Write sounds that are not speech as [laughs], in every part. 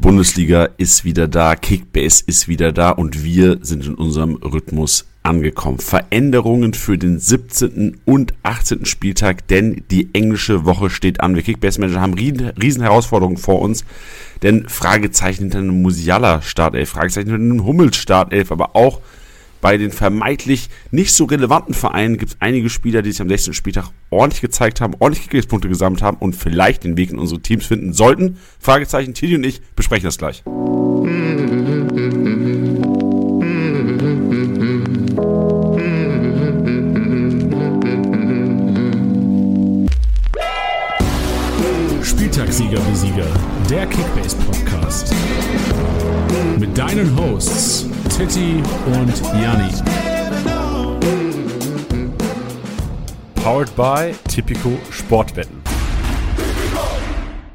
Bundesliga ist wieder da, Kickbase ist wieder da und wir sind in unserem Rhythmus angekommen. Veränderungen für den 17. und 18. Spieltag, denn die englische Woche steht an. Wir Kickbase-Manager haben riesen Herausforderungen vor uns, denn Fragezeichen hinter einem Musiala-Startelf, Fragezeichen hinter einem Hummels-Startelf, aber auch bei den vermeintlich nicht so relevanten Vereinen gibt es einige Spieler, die sich am 16. Spieltag ordentlich gezeigt haben, ordentlich Kickbase-Punkte gesammelt haben und vielleicht den Weg in unsere Teams finden sollten. Fragezeichen, Titi und ich besprechen das gleich. Spieltagssieger wie Sieger, der Kickbase Podcast. Mit deinen Hosts Titti und Janni. Powered by Tipico Sportwetten.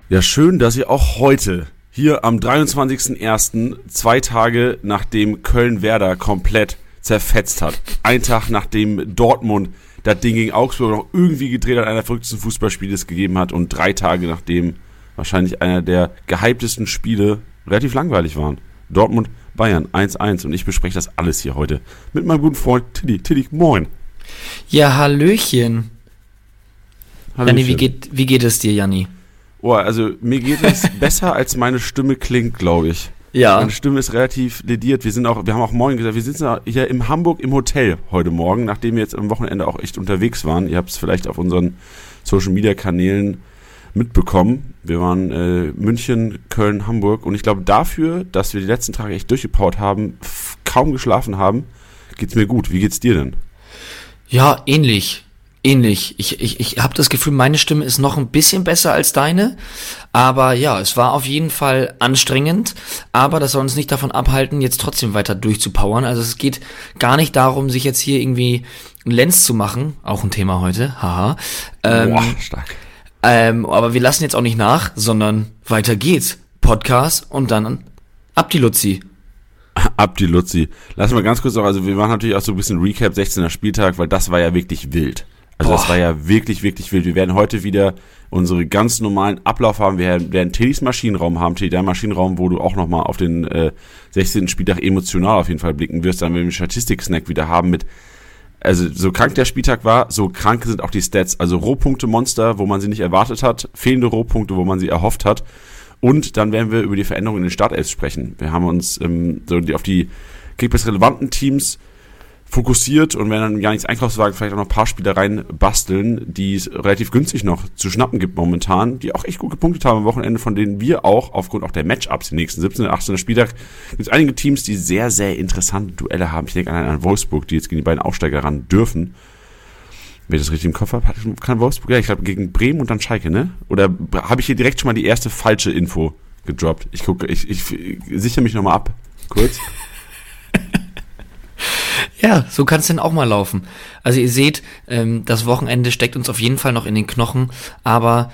Ja, schön, dass ihr auch heute hier am 23.01., zwei Tage nachdem Köln-Werder komplett zerfetzt hat, ein Tag nachdem Dortmund das Ding gegen Augsburg noch irgendwie gedreht hat, einer der verrücktesten Fußballspiele es gegeben hat und drei Tage nachdem wahrscheinlich einer der gehyptesten Spiele relativ langweilig waren. Dortmund, Bayern 1-1 und ich bespreche das alles hier heute mit meinem guten Freund Tilly. Tilly, moin. Ja, Hallöchen. Hallöchen. Janni, wie geht, wie geht es dir, Janni? Oh, also mir geht es [laughs] besser, als meine Stimme klingt, glaube ich. Ja. Meine Stimme ist relativ lediert. Wir sind auch, wir haben auch morgen gesagt, wir sitzen hier im Hamburg im Hotel heute Morgen, nachdem wir jetzt am Wochenende auch echt unterwegs waren. Ihr habt es vielleicht auf unseren Social Media Kanälen mitbekommen. Wir waren äh, München, Köln, Hamburg und ich glaube dafür, dass wir die letzten Tage echt durchgepowert haben, kaum geschlafen haben, geht's mir gut. Wie geht's dir denn? Ja, ähnlich. Ähnlich. Ich, ich, ich habe das Gefühl, meine Stimme ist noch ein bisschen besser als deine. Aber ja, es war auf jeden Fall anstrengend. Aber das soll uns nicht davon abhalten, jetzt trotzdem weiter durchzupowern. Also es geht gar nicht darum, sich jetzt hier irgendwie einen Lenz zu machen. Auch ein Thema heute. Haha. Ähm, Boah, stark. Ähm, aber wir lassen jetzt auch nicht nach, sondern weiter geht's. Podcast und dann ab die Luzi. [laughs] Ab die Luzi. Lass mal ganz kurz noch, also wir machen natürlich auch so ein bisschen Recap 16er Spieltag, weil das war ja wirklich wild. Also Boah. das war ja wirklich, wirklich wild. Wir werden heute wieder unsere ganz normalen Ablauf haben. Wir werden Tillys Maschinenraum haben, Tilly, dein Maschinenraum, wo du auch nochmal auf den äh, 16. Spieltag emotional auf jeden Fall blicken wirst. Dann werden wir einen Statistik-Snack wieder haben mit also so krank der Spieltag war, so krank sind auch die Stats. Also Rohpunkte-Monster, wo man sie nicht erwartet hat, fehlende Rohpunkte, wo man sie erhofft hat. Und dann werden wir über die Veränderungen in den Startelfs sprechen. Wir haben uns ähm, so die, auf die Kickbase-relevanten Teams fokussiert und werden dann gar nichts Einkaufswagen vielleicht auch noch ein paar Spieler rein basteln, die es relativ günstig noch zu schnappen gibt momentan, die auch echt gut gepunktet haben am Wochenende, von denen wir auch aufgrund auch der Matchups im nächsten 17. und 18. Spieltag gibt es einige Teams, die sehr, sehr interessante Duelle haben. Ich denke an, an Wolfsburg, die jetzt gegen die beiden Aufsteiger ran dürfen. Wenn ich das richtig im Kopf habe, kann Wolfsburg, ja, ich glaube gegen Bremen und dann Schalke, ne? Oder habe ich hier direkt schon mal die erste falsche Info gedroppt? Ich gucke, ich, ich, ich sichere mich nochmal ab, kurz. [laughs] Ja, so kann es denn auch mal laufen. Also ihr seht, ähm, das Wochenende steckt uns auf jeden Fall noch in den Knochen, aber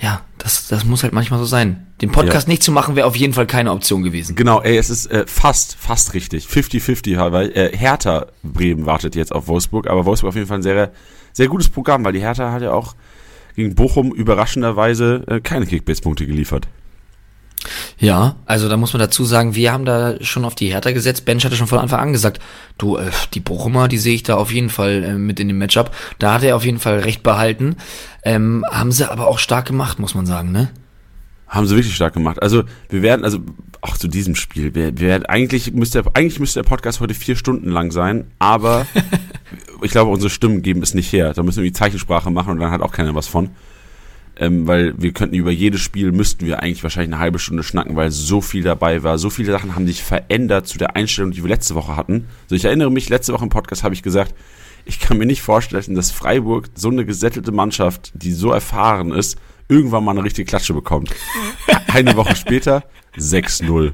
ja, das, das muss halt manchmal so sein. Den Podcast ja. nicht zu machen, wäre auf jeden Fall keine Option gewesen. Genau, ey, es ist äh, fast, fast richtig. 50-50, weil äh, Hertha Bremen wartet jetzt auf Wolfsburg, aber Wolfsburg auf jeden Fall ein sehr, sehr gutes Programm, weil die Hertha hat ja auch gegen Bochum überraschenderweise äh, keine Kickbase-Punkte geliefert. Ja, also da muss man dazu sagen, wir haben da schon auf die Hertha gesetzt. Bench hatte schon von Anfang an gesagt, du, äh, die Bochumer, die sehe ich da auf jeden Fall äh, mit in dem Matchup. Da hat er auf jeden Fall recht behalten. Ähm, haben sie aber auch stark gemacht, muss man sagen, ne? Haben sie wirklich stark gemacht. Also wir werden, also auch zu diesem Spiel, wir, wir werden, eigentlich müsste eigentlich müsste der Podcast heute vier Stunden lang sein, aber [laughs] ich glaube, unsere Stimmen geben es nicht her. Da müssen wir die Zeichensprache machen und dann hat auch keiner was von ähm, weil wir könnten über jedes Spiel, müssten wir eigentlich wahrscheinlich eine halbe Stunde schnacken, weil so viel dabei war. So viele Sachen haben sich verändert zu der Einstellung, die wir letzte Woche hatten. Also ich erinnere mich, letzte Woche im Podcast habe ich gesagt, ich kann mir nicht vorstellen, dass Freiburg so eine gesättelte Mannschaft, die so erfahren ist, irgendwann mal eine richtige Klatsche bekommt. eine Woche später 6-0.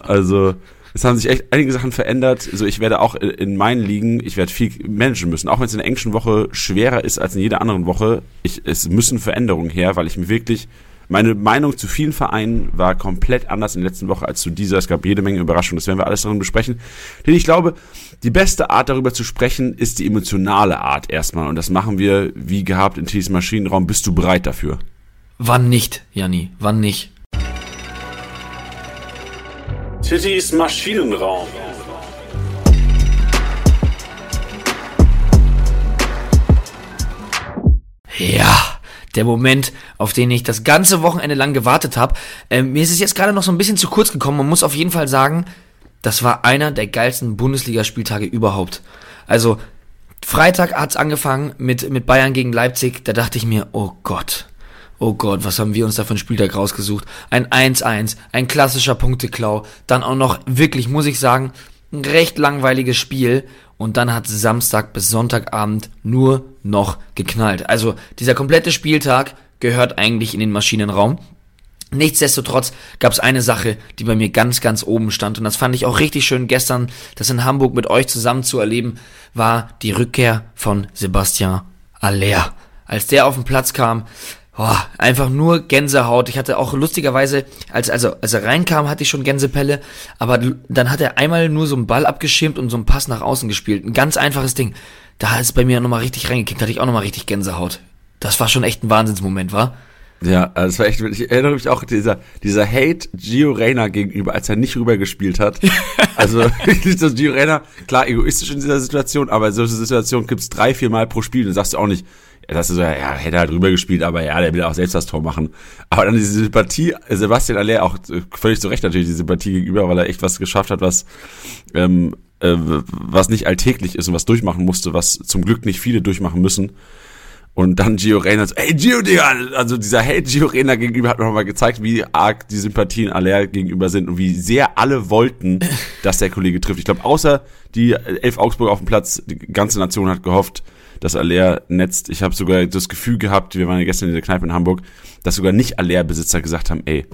Also es haben sich echt einige Sachen verändert. Also ich werde auch in meinen Ligen, ich werde viel managen müssen, auch wenn es in der englischen Woche schwerer ist als in jeder anderen Woche. Ich, es müssen Veränderungen her, weil ich mir wirklich meine Meinung zu vielen Vereinen war komplett anders in der letzten Woche als zu dieser. Es gab jede Menge Überraschungen. Das werden wir alles darin besprechen. Denn ich glaube, die beste Art darüber zu sprechen ist die emotionale Art erstmal. Und das machen wir wie gehabt in T's Maschinenraum. Bist du bereit dafür? Wann nicht, Janni? Wann nicht? Tittys Maschinenraum. Ja, der Moment, auf den ich das ganze Wochenende lang gewartet habe. Ähm, mir ist es jetzt gerade noch so ein bisschen zu kurz gekommen. Man muss auf jeden Fall sagen, das war einer der geilsten Bundesligaspieltage überhaupt. Also, Freitag hat's angefangen mit, mit Bayern gegen Leipzig. Da dachte ich mir, oh Gott, oh Gott, was haben wir uns da für einen Spieltag rausgesucht? Ein 1-1, ein klassischer Punkteklau. Dann auch noch, wirklich, muss ich sagen, ein recht langweiliges Spiel und dann hat Samstag bis Sonntagabend nur noch geknallt. Also dieser komplette Spieltag gehört eigentlich in den Maschinenraum. Nichtsdestotrotz gab es eine Sache, die bei mir ganz, ganz oben stand und das fand ich auch richtig schön gestern, das in Hamburg mit euch zusammen zu erleben, war die Rückkehr von Sebastian Aller. Als der auf den Platz kam, Boah, einfach nur Gänsehaut. Ich hatte auch lustigerweise, als, also, als er reinkam, hatte ich schon Gänsepelle, aber dann hat er einmal nur so einen Ball abgeschirmt und so einen Pass nach außen gespielt. Ein ganz einfaches Ding. Da ist bei mir nochmal richtig reingekickt, hatte ich auch nochmal richtig Gänsehaut. Das war schon echt ein Wahnsinnsmoment, war? Ja, also das war echt, ich erinnere mich auch dieser, dieser Hate Gio Reyna gegenüber, als er nicht rübergespielt hat. [laughs] also, das Gio Reyna, klar, egoistisch in dieser Situation, aber solche Situationen gibt's drei, vier Mal pro Spiel, dann sagst du auch nicht, das ist so, ja, hätte halt rübergespielt, aber ja, der will auch selbst das Tor machen. Aber dann diese Sympathie, Sebastian Aller auch völlig zu Recht natürlich die Sympathie gegenüber, weil er echt was geschafft hat, was, ähm, äh, was nicht alltäglich ist und was durchmachen musste, was zum Glück nicht viele durchmachen müssen. Und dann Gio Reyna so, ey Gio, Digga, also dieser Hate Gio Reyna gegenüber hat nochmal gezeigt, wie arg die Sympathien Aller gegenüber sind und wie sehr alle wollten, dass der Kollege trifft. Ich glaube, außer die elf Augsburg auf dem Platz, die ganze Nation hat gehofft, dass Aller netzt. Ich habe sogar das Gefühl gehabt, wir waren ja gestern in der Kneipe in Hamburg, dass sogar nicht Aller-Besitzer gesagt haben, ey,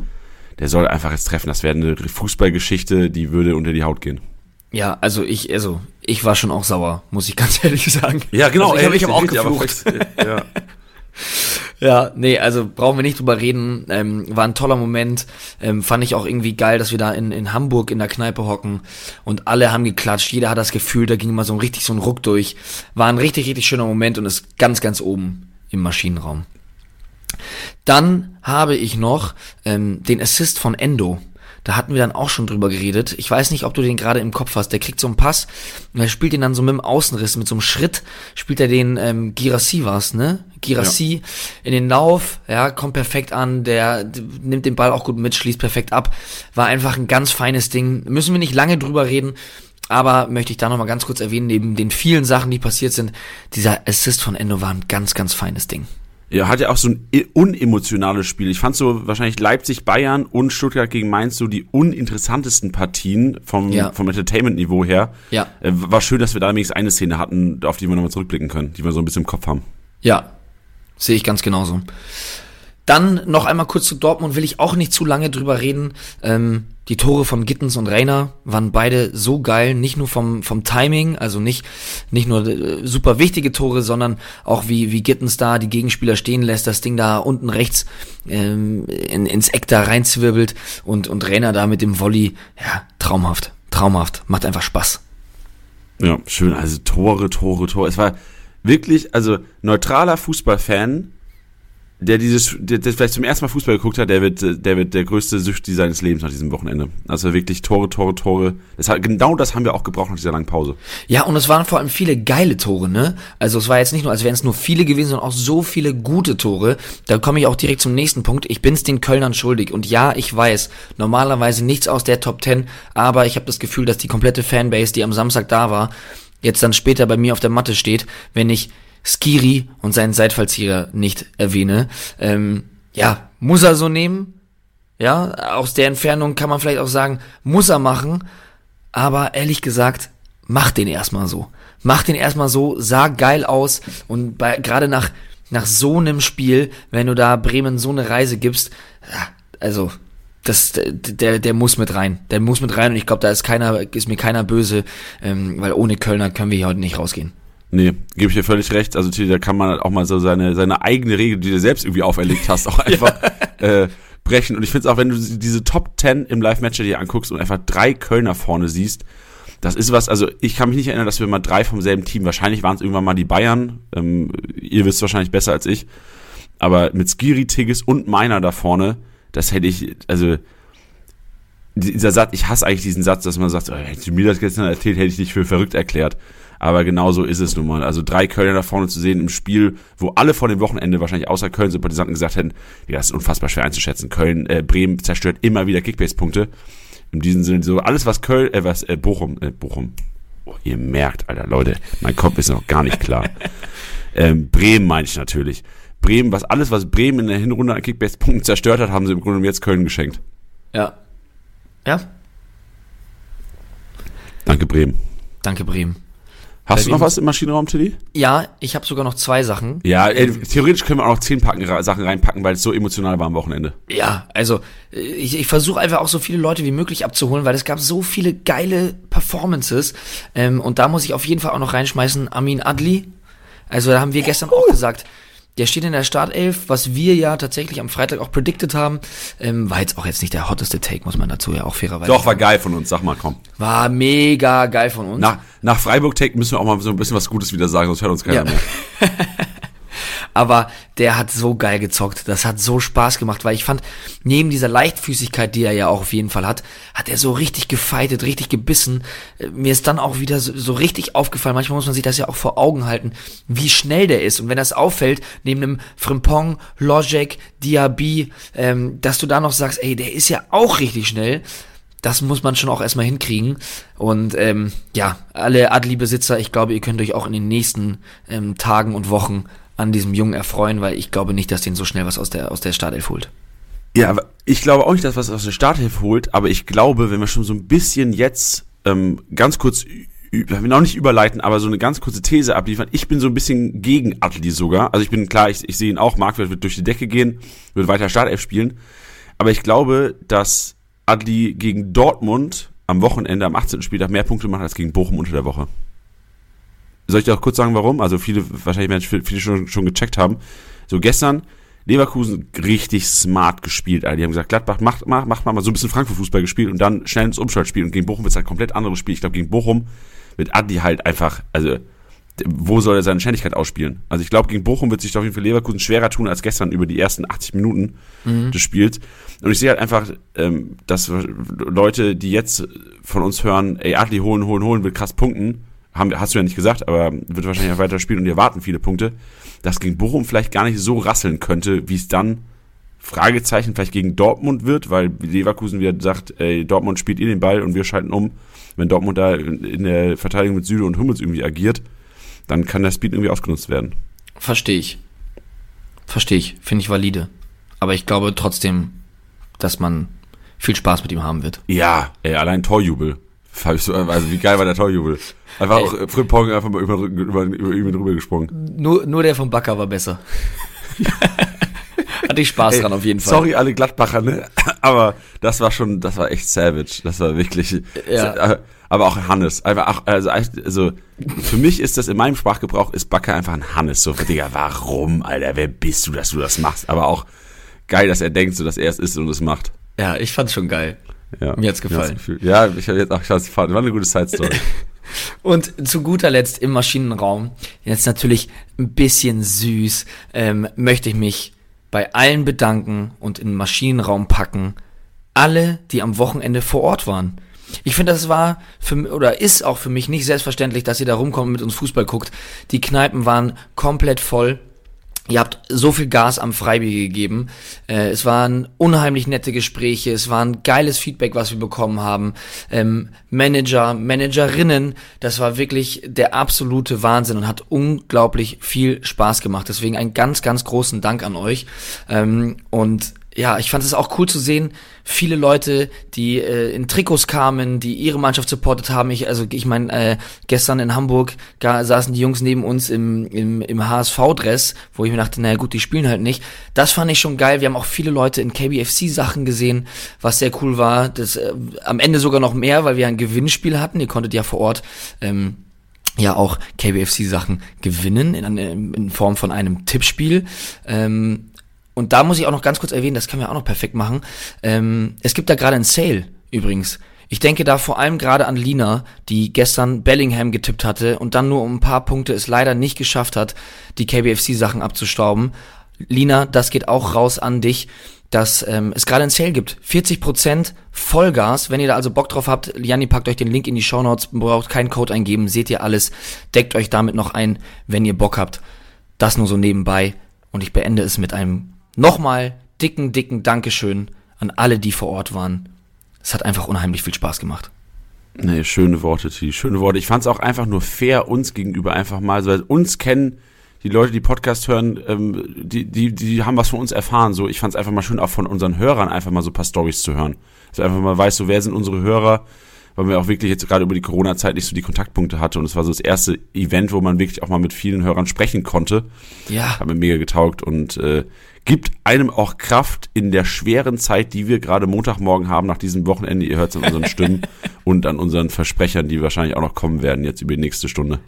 der soll einfach jetzt treffen. Das wäre eine Fußballgeschichte, die würde unter die Haut gehen. Ja, also ich, also ich war schon auch sauer, muss ich [laughs] ganz ehrlich sagen. Ja, genau. Also ich habe hab auch geflucht. ja. [laughs] Ja, nee, also brauchen wir nicht drüber reden. Ähm, war ein toller Moment. Ähm, fand ich auch irgendwie geil, dass wir da in, in Hamburg in der Kneipe hocken und alle haben geklatscht. Jeder hat das Gefühl, da ging immer so ein richtig so ein Ruck durch. War ein richtig, richtig schöner Moment und ist ganz, ganz oben im Maschinenraum. Dann habe ich noch ähm, den Assist von Endo. Da hatten wir dann auch schon drüber geredet. Ich weiß nicht, ob du den gerade im Kopf hast. Der kriegt so einen Pass und er spielt den dann so mit dem Außenriss, mit so einem Schritt, spielt er den ähm, Girassi was, ne? Girassi ja. in den Lauf, ja, kommt perfekt an, der nimmt den Ball auch gut mit, schließt perfekt ab. War einfach ein ganz feines Ding. Müssen wir nicht lange drüber reden. Aber möchte ich da nochmal ganz kurz erwähnen, neben den vielen Sachen, die passiert sind, dieser Assist von Endo war ein ganz, ganz feines Ding. Ja, hat ja auch so ein unemotionales Spiel. Ich fand so wahrscheinlich Leipzig, Bayern und Stuttgart gegen Mainz so die uninteressantesten Partien vom, ja. vom Entertainment-Niveau her. Ja. Äh, war schön, dass wir da wenigstens eine Szene hatten, auf die wir nochmal zurückblicken können, die wir so ein bisschen im Kopf haben. Ja, sehe ich ganz genauso. Dann noch einmal kurz zu Dortmund, will ich auch nicht zu lange drüber reden. Ähm, die Tore von Gittens und Rainer waren beide so geil, nicht nur vom, vom Timing, also nicht, nicht nur äh, super wichtige Tore, sondern auch wie, wie Gittens da die Gegenspieler stehen lässt, das Ding da unten rechts ähm, in, ins Eck da reinzwirbelt und, und Rainer da mit dem Volley, ja, traumhaft, traumhaft, macht einfach Spaß. Ja, schön, also Tore, Tore, Tore. Es war wirklich, also neutraler Fußballfan der dieses, der, der vielleicht zum ersten Mal Fußball geguckt hat, der wird, der wird der größte Süchti seines Lebens nach diesem Wochenende. Also wirklich Tore, Tore, Tore. Das hat, genau das haben wir auch gebraucht nach dieser langen Pause. Ja, und es waren vor allem viele geile Tore, ne? Also es war jetzt nicht nur, als wären es nur viele gewesen, sondern auch so viele gute Tore. Da komme ich auch direkt zum nächsten Punkt. Ich bin's den Kölnern schuldig. Und ja, ich weiß, normalerweise nichts aus der Top 10, aber ich habe das Gefühl, dass die komplette Fanbase, die am Samstag da war, jetzt dann später bei mir auf der Matte steht, wenn ich Skiri und seinen Seitfallzieher nicht erwähne. Ähm, ja, muss er so nehmen. Ja, aus der Entfernung kann man vielleicht auch sagen, muss er machen. Aber ehrlich gesagt, mach den erstmal so. Mach den erstmal so, sah geil aus und bei, gerade nach, nach so einem Spiel, wenn du da Bremen so eine Reise gibst, also, das, der, der muss mit rein. Der muss mit rein und ich glaube, da ist keiner, ist mir keiner böse, ähm, weil ohne Kölner können wir hier heute nicht rausgehen. Nee, gebe ich dir völlig recht. Also da kann man auch mal so seine, seine eigene Regel, die du selbst irgendwie auferlegt hast, auch [laughs] einfach ja. äh, brechen. Und ich finde es auch, wenn du diese Top 10 im Live-Match dir anguckst und einfach drei Kölner vorne siehst, das ist was, also ich kann mich nicht erinnern, dass wir mal drei vom selben Team, wahrscheinlich waren es irgendwann mal die Bayern, ähm, ihr wisst wahrscheinlich besser als ich, aber mit Skiri, Tigges und Meiner da vorne, das hätte ich, also dieser Satz, ich hasse eigentlich diesen Satz, dass man sagt, oh, hättest du mir das gestern erzählt, hätte ich dich für verrückt erklärt. Aber genau so ist es nun mal. Also drei Kölner da vorne zu sehen im Spiel, wo alle vor dem Wochenende wahrscheinlich außer Köln-Sympathisanten gesagt hätten, ja, das ist unfassbar schwer einzuschätzen. Köln, äh, Bremen zerstört immer wieder Kickbase-Punkte. In diesem Sinne, so alles, was Köln, äh, was, äh, Bochum, äh, Bochum. Oh, ihr merkt, Alter, Leute, mein Kopf ist noch gar nicht klar. [laughs] ähm, Bremen meine ich natürlich. Bremen, was alles, was Bremen in der Hinrunde an Kickbase-Punkten zerstört hat, haben sie im Grunde jetzt Köln geschenkt. Ja. Ja. Danke, Bremen. Danke, Bremen. Hast du noch was im Maschinenraum, Tilly? Ja, ich habe sogar noch zwei Sachen. Ja, äh, theoretisch können wir auch noch zehn Packen, Sachen reinpacken, weil es so emotional war am Wochenende. Ja, also ich, ich versuche einfach auch so viele Leute wie möglich abzuholen, weil es gab so viele geile Performances. Ähm, und da muss ich auf jeden Fall auch noch reinschmeißen, Amin Adli. Also da haben wir gestern auch gesagt, der steht in der Startelf, was wir ja tatsächlich am Freitag auch predicted haben. Ähm, war jetzt auch jetzt nicht der hotteste Take, muss man dazu ja auch fairerweise Doch, war geil von uns, sag mal, komm. War mega geil von uns. Nach, nach Freiburg-Take müssen wir auch mal so ein bisschen was Gutes wieder sagen, sonst hört uns keiner ja. mehr. [laughs] Aber der hat so geil gezockt. Das hat so Spaß gemacht, weil ich fand, neben dieser Leichtfüßigkeit, die er ja auch auf jeden Fall hat, hat er so richtig gefeitet, richtig gebissen. Äh, mir ist dann auch wieder so, so richtig aufgefallen, manchmal muss man sich das ja auch vor Augen halten, wie schnell der ist. Und wenn das auffällt, neben einem Frimpong, Logic, Diaby, ähm, dass du da noch sagst, ey, der ist ja auch richtig schnell das muss man schon auch erstmal hinkriegen. Und ähm, ja, alle Adli-Besitzer, ich glaube, ihr könnt euch auch in den nächsten ähm, Tagen und Wochen an diesem Jungen erfreuen, weil ich glaube nicht, dass den so schnell was aus der, aus der Startelf holt. Ja, ich glaube auch nicht, dass was aus der Startelf holt, aber ich glaube, wenn wir schon so ein bisschen jetzt ähm, ganz kurz wir noch nicht überleiten, aber so eine ganz kurze These abliefern. Ich bin so ein bisschen gegen Atli sogar. Also ich bin klar, ich, ich sehe ihn auch, Marktwert wird durch die Decke gehen, wird weiter Startelf spielen. Aber ich glaube, dass Adli gegen Dortmund am Wochenende, am 18. Spieltag mehr Punkte macht als gegen Bochum unter der Woche. Soll ich dir auch kurz sagen, warum? Also viele, wahrscheinlich werden viele schon, schon gecheckt haben. So gestern, Leverkusen richtig smart gespielt. Also die haben gesagt, Gladbach macht, macht, macht mal so ein bisschen Frankfurt-Fußball gespielt und dann schnell ins Umschaltspiel. Und gegen Bochum wird es halt komplett anderes Spiel. Ich glaube, gegen Bochum wird Adi halt einfach, also wo soll er seine Ständigkeit ausspielen? Also ich glaube, gegen Bochum wird sich auf jeden Fall Leverkusen schwerer tun als gestern über die ersten 80 Minuten mhm. des Spiels. Und ich sehe halt einfach, ähm, dass Leute, die jetzt von uns hören, ey, Adli holen, holen, holen, will krass punkten, haben, hast du ja nicht gesagt, aber wird wahrscheinlich auch weiter spielen und die erwarten viele Punkte, dass gegen Bochum vielleicht gar nicht so rasseln könnte, wie es dann Fragezeichen vielleicht gegen Dortmund wird, weil Leverkusen wieder sagt, ey, Dortmund spielt ihr den Ball und wir schalten um. Wenn Dortmund da in der Verteidigung mit Süde und Hummels irgendwie agiert, dann kann der Speed irgendwie ausgenutzt werden. Verstehe ich. Verstehe ich. Finde ich valide. Aber ich glaube trotzdem, dass man viel Spaß mit ihm haben wird. Ja, ey, allein Torjubel. Also wie geil war der Torjubel? Einfach Ey. auch Frimpong einfach mal über, über, über, über drüber gesprungen. Nur, nur der vom Backer war besser. [laughs] Hatte ich Spaß Ey, dran auf jeden Fall. Sorry alle Gladbacher, ne? Aber das war schon, das war echt savage. Das war wirklich. Ja. Aber auch Hannes. Einfach, also, also für mich ist das in meinem Sprachgebrauch ist Backer einfach ein Hannes. So, Digga, warum, Alter? Wer bist du, dass du das machst? Aber auch geil, dass er denkt, so dass er es ist und es macht. Ja, ich fand's schon geil. Ja, Mir hat's gefallen. Ja, ich habe jetzt auch, ich hab's War eine gute Side-Story. [laughs] Und zu guter Letzt im Maschinenraum, jetzt natürlich ein bisschen süß, ähm, möchte ich mich bei allen bedanken und in den Maschinenraum packen. Alle, die am Wochenende vor Ort waren. Ich finde, das war für oder ist auch für mich nicht selbstverständlich, dass ihr da rumkommt und mit uns Fußball guckt. Die Kneipen waren komplett voll. Ihr habt so viel Gas am Freibier gegeben. Äh, es waren unheimlich nette Gespräche. Es war ein geiles Feedback, was wir bekommen haben. Ähm, Manager, Managerinnen, das war wirklich der absolute Wahnsinn und hat unglaublich viel Spaß gemacht. Deswegen einen ganz, ganz großen Dank an euch. Ähm, und ja, ich fand es auch cool zu sehen, viele Leute, die äh, in Trikots kamen, die ihre Mannschaft supportet haben. Ich, also ich meine, äh, gestern in Hamburg ga, saßen die Jungs neben uns im, im, im HSV-Dress, wo ich mir dachte, naja gut, die spielen halt nicht. Das fand ich schon geil. Wir haben auch viele Leute in KBFC-Sachen gesehen, was sehr cool war. Das äh, am Ende sogar noch mehr, weil wir ein Gewinnspiel hatten. Ihr konntet ja vor Ort ähm, ja auch KBFC-Sachen gewinnen in, in Form von einem Tippspiel. Ähm, und da muss ich auch noch ganz kurz erwähnen, das können wir auch noch perfekt machen. Ähm, es gibt da gerade ein Sale übrigens. Ich denke da vor allem gerade an Lina, die gestern Bellingham getippt hatte und dann nur um ein paar Punkte es leider nicht geschafft hat, die KBFC-Sachen abzustauben. Lina, das geht auch raus an dich. dass ähm, es gerade ein Sale gibt. 40% Vollgas. Wenn ihr da also Bock drauf habt, Janni packt euch den Link in die Show Notes, braucht keinen Code eingeben, seht ihr alles. Deckt euch damit noch ein, wenn ihr Bock habt. Das nur so nebenbei. Und ich beende es mit einem nochmal dicken, dicken Dankeschön an alle, die vor Ort waren. Es hat einfach unheimlich viel Spaß gemacht. Nee, schöne Worte, T. Schöne Worte. Ich fand es auch einfach nur fair uns gegenüber einfach mal, so uns kennen die Leute, die Podcast hören, ähm, die, die, die haben was von uns erfahren. So, ich fand es einfach mal schön, auch von unseren Hörern einfach mal so ein paar Stories zu hören. Dass also einfach mal weiß, so wer sind unsere Hörer, weil man auch wirklich jetzt gerade über die Corona-Zeit nicht so die Kontaktpunkte hatte. Und es war so das erste Event, wo man wirklich auch mal mit vielen Hörern sprechen konnte. Ja. Hat mir mega getaugt und äh, gibt einem auch Kraft in der schweren Zeit, die wir gerade Montagmorgen haben, nach diesem Wochenende. Ihr hört es an unseren Stimmen [laughs] und an unseren Versprechern, die wahrscheinlich auch noch kommen werden jetzt über die nächste Stunde.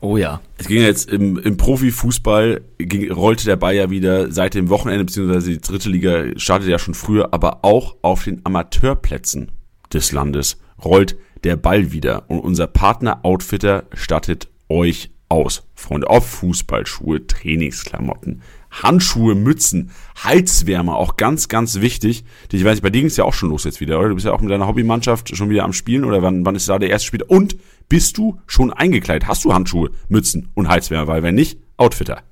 Oh ja. Es ging jetzt im, im Profifußball, ging, rollte der Ball ja wieder seit dem Wochenende, beziehungsweise die dritte Liga startete ja schon früher, aber auch auf den Amateurplätzen des Landes rollt der Ball wieder. Und unser Partner Outfitter stattet euch aus, Freunde. Ob Fußballschuhe, Trainingsklamotten, Handschuhe, Mützen, Halswärmer, auch ganz, ganz wichtig. Ich weiß, bei dir ging es ja auch schon los jetzt wieder, oder? Du bist ja auch mit deiner Hobbymannschaft schon wieder am Spielen oder wann, wann ist da der erste Spiel? Und bist du schon eingekleidet? Hast du Handschuhe, Mützen und Halswärmer? Weil wenn nicht, Outfitter.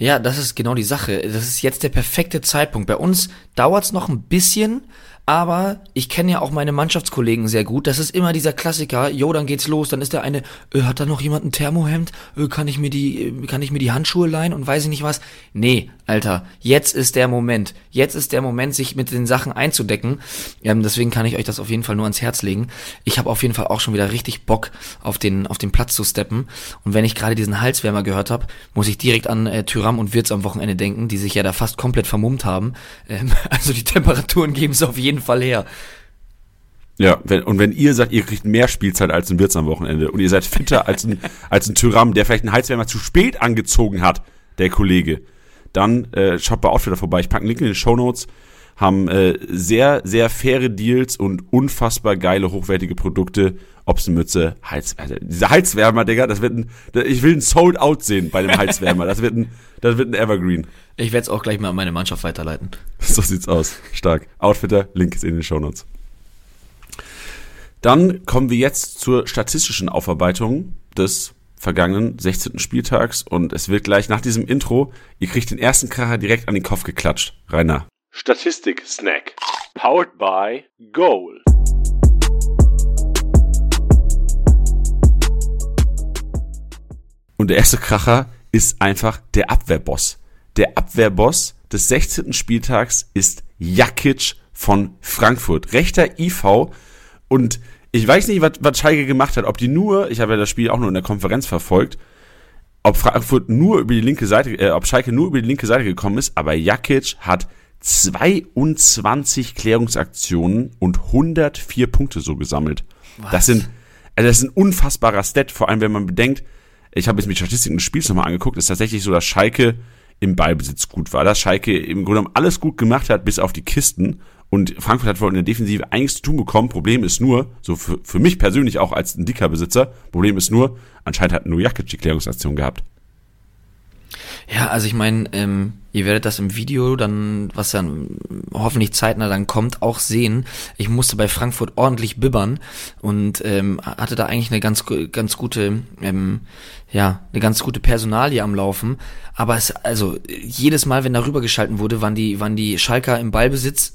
Ja, das ist genau die Sache. Das ist jetzt der perfekte Zeitpunkt. Bei uns dauert's noch ein bisschen, aber ich kenne ja auch meine Mannschaftskollegen sehr gut. Das ist immer dieser Klassiker. Jo, dann geht's los. Dann ist der eine, äh, hat da noch jemand ein Thermohemd? Äh, kann ich mir die, äh, kann ich mir die Handschuhe leihen und weiß ich nicht was? Nee, Alter. Jetzt ist der Moment. Jetzt ist der Moment, sich mit den Sachen einzudecken. Ähm, deswegen kann ich euch das auf jeden Fall nur ans Herz legen. Ich habe auf jeden Fall auch schon wieder richtig Bock auf den, auf den Platz zu steppen. Und wenn ich gerade diesen Halswärmer gehört habe, muss ich direkt an äh, Tyram und Wirtz am Wochenende denken, die sich ja da fast komplett vermummt haben. Ähm, [laughs] also die Temperaturen geben es auf jeden jeden Fall her. Ja, wenn, und wenn ihr sagt, ihr kriegt mehr Spielzeit als ein Wirtz am Wochenende und ihr seid fitter als ein, [laughs] als ein Tyram, der vielleicht einen Heizwärmer zu spät angezogen hat, der Kollege, dann äh, schaut bei Outfitter vorbei. Ich packe einen Link in den Show Notes. Haben äh, sehr, sehr faire Deals und unfassbar geile, hochwertige Produkte. Ob's eine Mütze, Heizwärmer. Also dieser Heizwärmer, Digga, das wird ein, ich will ein Sold Out sehen bei dem Heizwärmer. Das wird ein, das wird ein Evergreen. Ich werde es auch gleich mal an meine Mannschaft weiterleiten. [laughs] So sieht's aus. Stark. Outfitter, Link ist in den Shownotes. Dann kommen wir jetzt zur statistischen Aufarbeitung des vergangenen 16. Spieltags und es wird gleich nach diesem Intro, ihr kriegt den ersten Kracher direkt an den Kopf geklatscht. Rainer. Statistik Snack. Powered by Goal. Und der erste Kracher ist einfach der Abwehrboss. Der Abwehrboss des 16. Spieltags ist Jakic von Frankfurt. Rechter IV. Und ich weiß nicht, was, was Schalke gemacht hat. Ob die nur, ich habe ja das Spiel auch nur in der Konferenz verfolgt, ob Frankfurt nur über die linke Seite, äh, ob Schalke nur über die linke Seite gekommen ist, aber Jakic hat 22 Klärungsaktionen und 104 Punkte so gesammelt. Was? Das sind, also das ist ein unfassbarer Stat, vor allem wenn man bedenkt, ich habe jetzt mit Statistiken des Spiels nochmal angeguckt, ist tatsächlich so, dass Schalke im Ballbesitz gut war, dass Schalke im Grunde genommen alles gut gemacht hat, bis auf die Kisten. Und Frankfurt hat wohl in der Defensive einiges zu tun bekommen. Problem ist nur, so für, für mich persönlich auch als ein dicker Besitzer, Problem ist nur, anscheinend hat nur Jakic die Klärungsaktion gehabt. Ja, also ich meine, ähm, ihr werdet das im Video dann, was dann hoffentlich zeitnah dann kommt, auch sehen. Ich musste bei Frankfurt ordentlich bibbern und ähm, hatte da eigentlich eine ganz ganz gute, ähm, ja, eine ganz gute Personalie am Laufen. Aber es, also jedes Mal, wenn darüber geschalten wurde, waren die, waren die Schalker im Ballbesitz.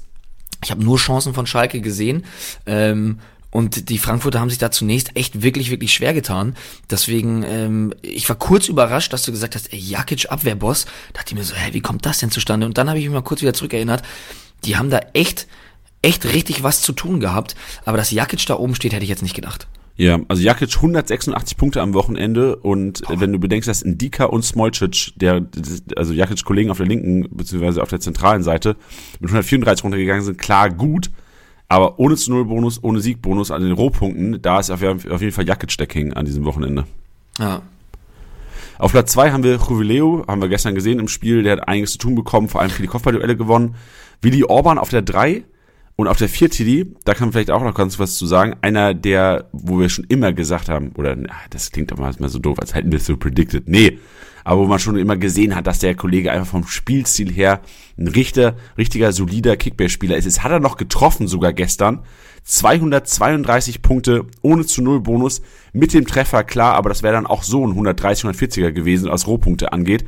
Ich habe nur Chancen von Schalke gesehen. Ähm, und die Frankfurter haben sich da zunächst echt wirklich, wirklich schwer getan. Deswegen, ähm, ich war kurz überrascht, dass du gesagt hast, ey, Jakic Abwehrboss. Da dachte ich mir so, hä, wie kommt das denn zustande? Und dann habe ich mich mal kurz wieder zurückerinnert. Die haben da echt, echt richtig was zu tun gehabt. Aber dass Jakic da oben steht, hätte ich jetzt nicht gedacht. Ja, also Jakic 186 Punkte am Wochenende und Boah. wenn du bedenkst, dass Indika und Smolcic, der, also Jakic Kollegen auf der linken, beziehungsweise auf der zentralen Seite, mit 134 runtergegangen sind, klar gut, aber ohne zu Null Bonus, ohne Siegbonus an den Rohpunkten, da ist auf, jeden Fall Jakic-Decking an diesem Wochenende. Ja. Auf Platz zwei haben wir Jubileo, haben wir gestern gesehen im Spiel, der hat einiges zu tun bekommen, vor allem viele Kopfballduelle gewonnen. Willi Orban auf der drei und auf der vier TD, da kann man vielleicht auch noch ganz was zu sagen, einer der, wo wir schon immer gesagt haben, oder na, das klingt doch mal so doof, als hätten wir es so predicted. Nee, aber wo man schon immer gesehen hat, dass der Kollege einfach vom Spielstil her ein richter, richtiger solider Kickbase-Spieler ist. Jetzt hat er noch getroffen sogar gestern. 232 Punkte ohne zu Null Bonus mit dem Treffer, klar, aber das wäre dann auch so ein 130, 140er gewesen, was Rohpunkte angeht.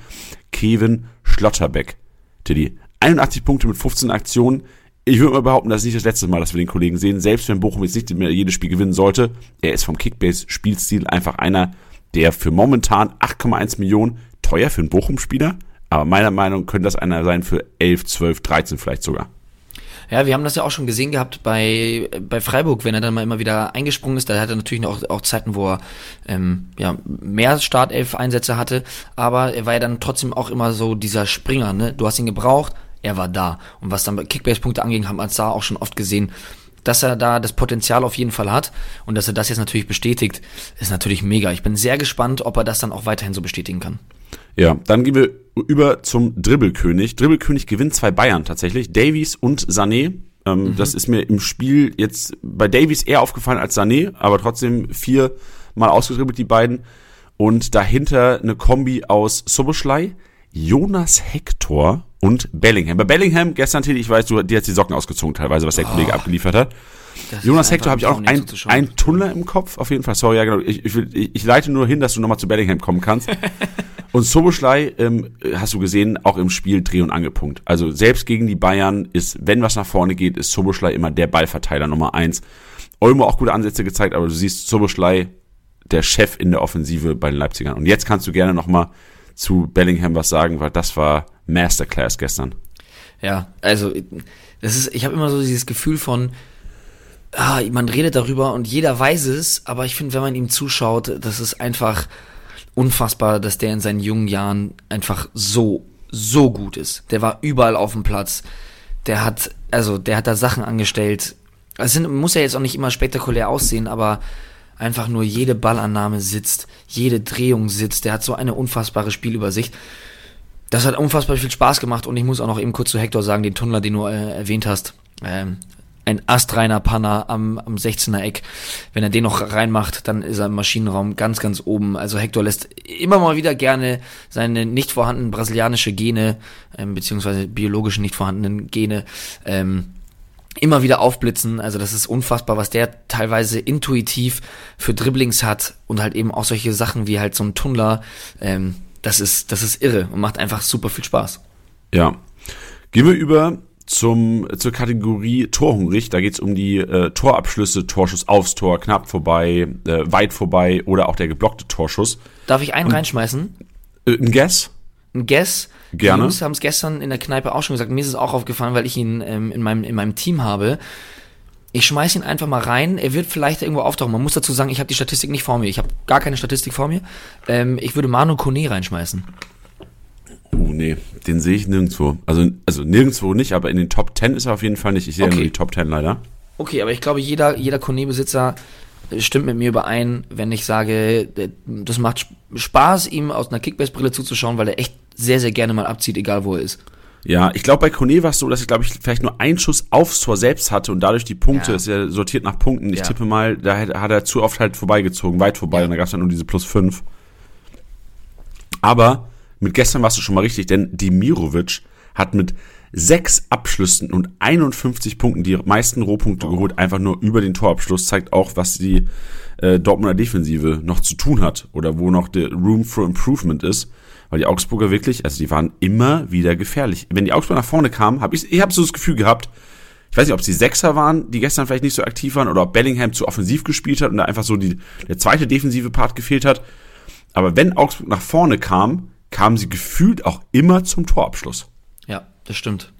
Kevin Schlotterbeck. Tiddy. 81 Punkte mit 15 Aktionen. Ich würde mal behaupten, das ist nicht das letzte Mal, dass wir den Kollegen sehen. Selbst wenn Bochum jetzt nicht mehr jedes Spiel gewinnen sollte, er ist vom Kickbase-Spielstil einfach einer, der für momentan 8,1 Millionen teuer für einen Bochum-Spieler, aber meiner Meinung nach könnte das einer sein für 11, 12, 13 vielleicht sogar. Ja, wir haben das ja auch schon gesehen gehabt bei, bei Freiburg, wenn er dann mal immer wieder eingesprungen ist. Da hat er natürlich auch, auch Zeiten, wo er ähm, ja, mehr Startelf-Einsätze hatte, aber er war ja dann trotzdem auch immer so dieser Springer. Ne? Du hast ihn gebraucht, er war da. Und was dann bei Kickbase-Punkte anging, haben wir da auch schon oft gesehen, dass er da das Potenzial auf jeden Fall hat und dass er das jetzt natürlich bestätigt, ist natürlich mega. Ich bin sehr gespannt, ob er das dann auch weiterhin so bestätigen kann. Ja, dann gehen wir über zum Dribbelkönig. Dribbelkönig gewinnt zwei Bayern tatsächlich, Davies und Sané. Ähm, mhm. Das ist mir im Spiel jetzt bei Davies eher aufgefallen als Sané, aber trotzdem vier mal ausgedribbelt die beiden. Und dahinter eine Kombi aus Soboschlei, Jonas Hector und Bellingham. Bei Bellingham gestern, Tilly, ich weiß, du, die hat die Socken ausgezogen teilweise, was der oh, Kollege abgeliefert hat. Jonas Hector habe ich auch noch ein, ein Tunnel im Kopf, auf jeden Fall. Sorry, ja genau. Ich, ich, ich, ich leite nur hin, dass du nochmal zu Bellingham kommen kannst. [laughs] Und Soboschlei, ähm, hast du gesehen, auch im Spiel Dreh- und Angepunkt. Also selbst gegen die Bayern ist, wenn was nach vorne geht, ist Soboschlei immer der Ballverteiler Nummer eins. Olmo auch gute Ansätze gezeigt, aber du siehst Soboschlei, der Chef in der Offensive bei den Leipzigern. Und jetzt kannst du gerne nochmal zu Bellingham was sagen, weil das war Masterclass gestern. Ja, also das ist, ich habe immer so dieses Gefühl von, ah, man redet darüber und jeder weiß es, aber ich finde, wenn man ihm zuschaut, das ist einfach unfassbar, dass der in seinen jungen Jahren einfach so, so gut ist. Der war überall auf dem Platz. Der hat, also, der hat da Sachen angestellt. Es sind, muss ja jetzt auch nicht immer spektakulär aussehen, aber einfach nur jede Ballannahme sitzt, jede Drehung sitzt. Der hat so eine unfassbare Spielübersicht. Das hat unfassbar viel Spaß gemacht und ich muss auch noch eben kurz zu Hector sagen, den Tunnler, den du äh, erwähnt hast. Ähm, ein astreiner Panner am, am 16er Eck. Wenn er den noch reinmacht, dann ist er im Maschinenraum ganz, ganz oben. Also Hector lässt immer mal wieder gerne seine nicht vorhandenen brasilianische Gene, ähm, beziehungsweise biologisch nicht vorhandenen Gene, ähm, immer wieder aufblitzen. Also das ist unfassbar, was der teilweise intuitiv für Dribblings hat und halt eben auch solche Sachen wie halt so ein Tunnler. Ähm, das ist, das ist irre und macht einfach super viel Spaß. Ja. Gehen wir über zum, zur Kategorie Torhungrig. Da geht's um die äh, Torabschlüsse, Torschuss aufs Tor, knapp vorbei, äh, weit vorbei oder auch der geblockte Torschuss. Darf ich einen Und, reinschmeißen? Äh, ein Guess? Ein Guess. Gerne. Die Jungs haben es gestern in der Kneipe auch schon gesagt. Mir ist es auch aufgefallen, weil ich ihn ähm, in, meinem, in meinem Team habe. Ich schmeiß ihn einfach mal rein. Er wird vielleicht irgendwo auftauchen. Man muss dazu sagen, ich habe die Statistik nicht vor mir. Ich habe gar keine Statistik vor mir. Ähm, ich würde Manu Kone reinschmeißen. Uh, nee, den sehe ich nirgendwo. Also, also nirgendwo nicht, aber in den Top 10 ist er auf jeden Fall nicht. Ich sehe okay. ja nur die Top 10 leider. Okay, aber ich glaube, jeder, jeder Kone-Besitzer stimmt mit mir überein, wenn ich sage, das macht Spaß, ihm aus einer Kickbase-Brille zuzuschauen, weil er echt sehr, sehr gerne mal abzieht, egal wo er ist. Ja, ich glaube, bei Kone war es so, dass er, glaube ich, vielleicht nur einen Schuss aufs Tor selbst hatte und dadurch die Punkte, ja. ist er sortiert nach Punkten. Ich ja. tippe mal, da hat er zu oft halt vorbeigezogen, weit vorbei, ja. und da gab es dann nur diese plus 5. Aber mit gestern warst du schon mal richtig, denn Dimirovic hat mit sechs Abschlüssen und 51 Punkten die meisten Rohpunkte geholt, einfach nur über den Torabschluss, zeigt auch, was die äh, Dortmunder Defensive noch zu tun hat oder wo noch der Room for Improvement ist, weil die Augsburger wirklich, also die waren immer wieder gefährlich. Wenn die Augsburger nach vorne kamen, habe ich, ich habe so das Gefühl gehabt, ich weiß nicht, ob es die Sechser waren, die gestern vielleicht nicht so aktiv waren, oder ob Bellingham zu offensiv gespielt hat und da einfach so die, der zweite defensive Part gefehlt hat. Aber wenn Augsburg nach vorne kam, kamen sie gefühlt auch immer zum Torabschluss. Ja, das stimmt.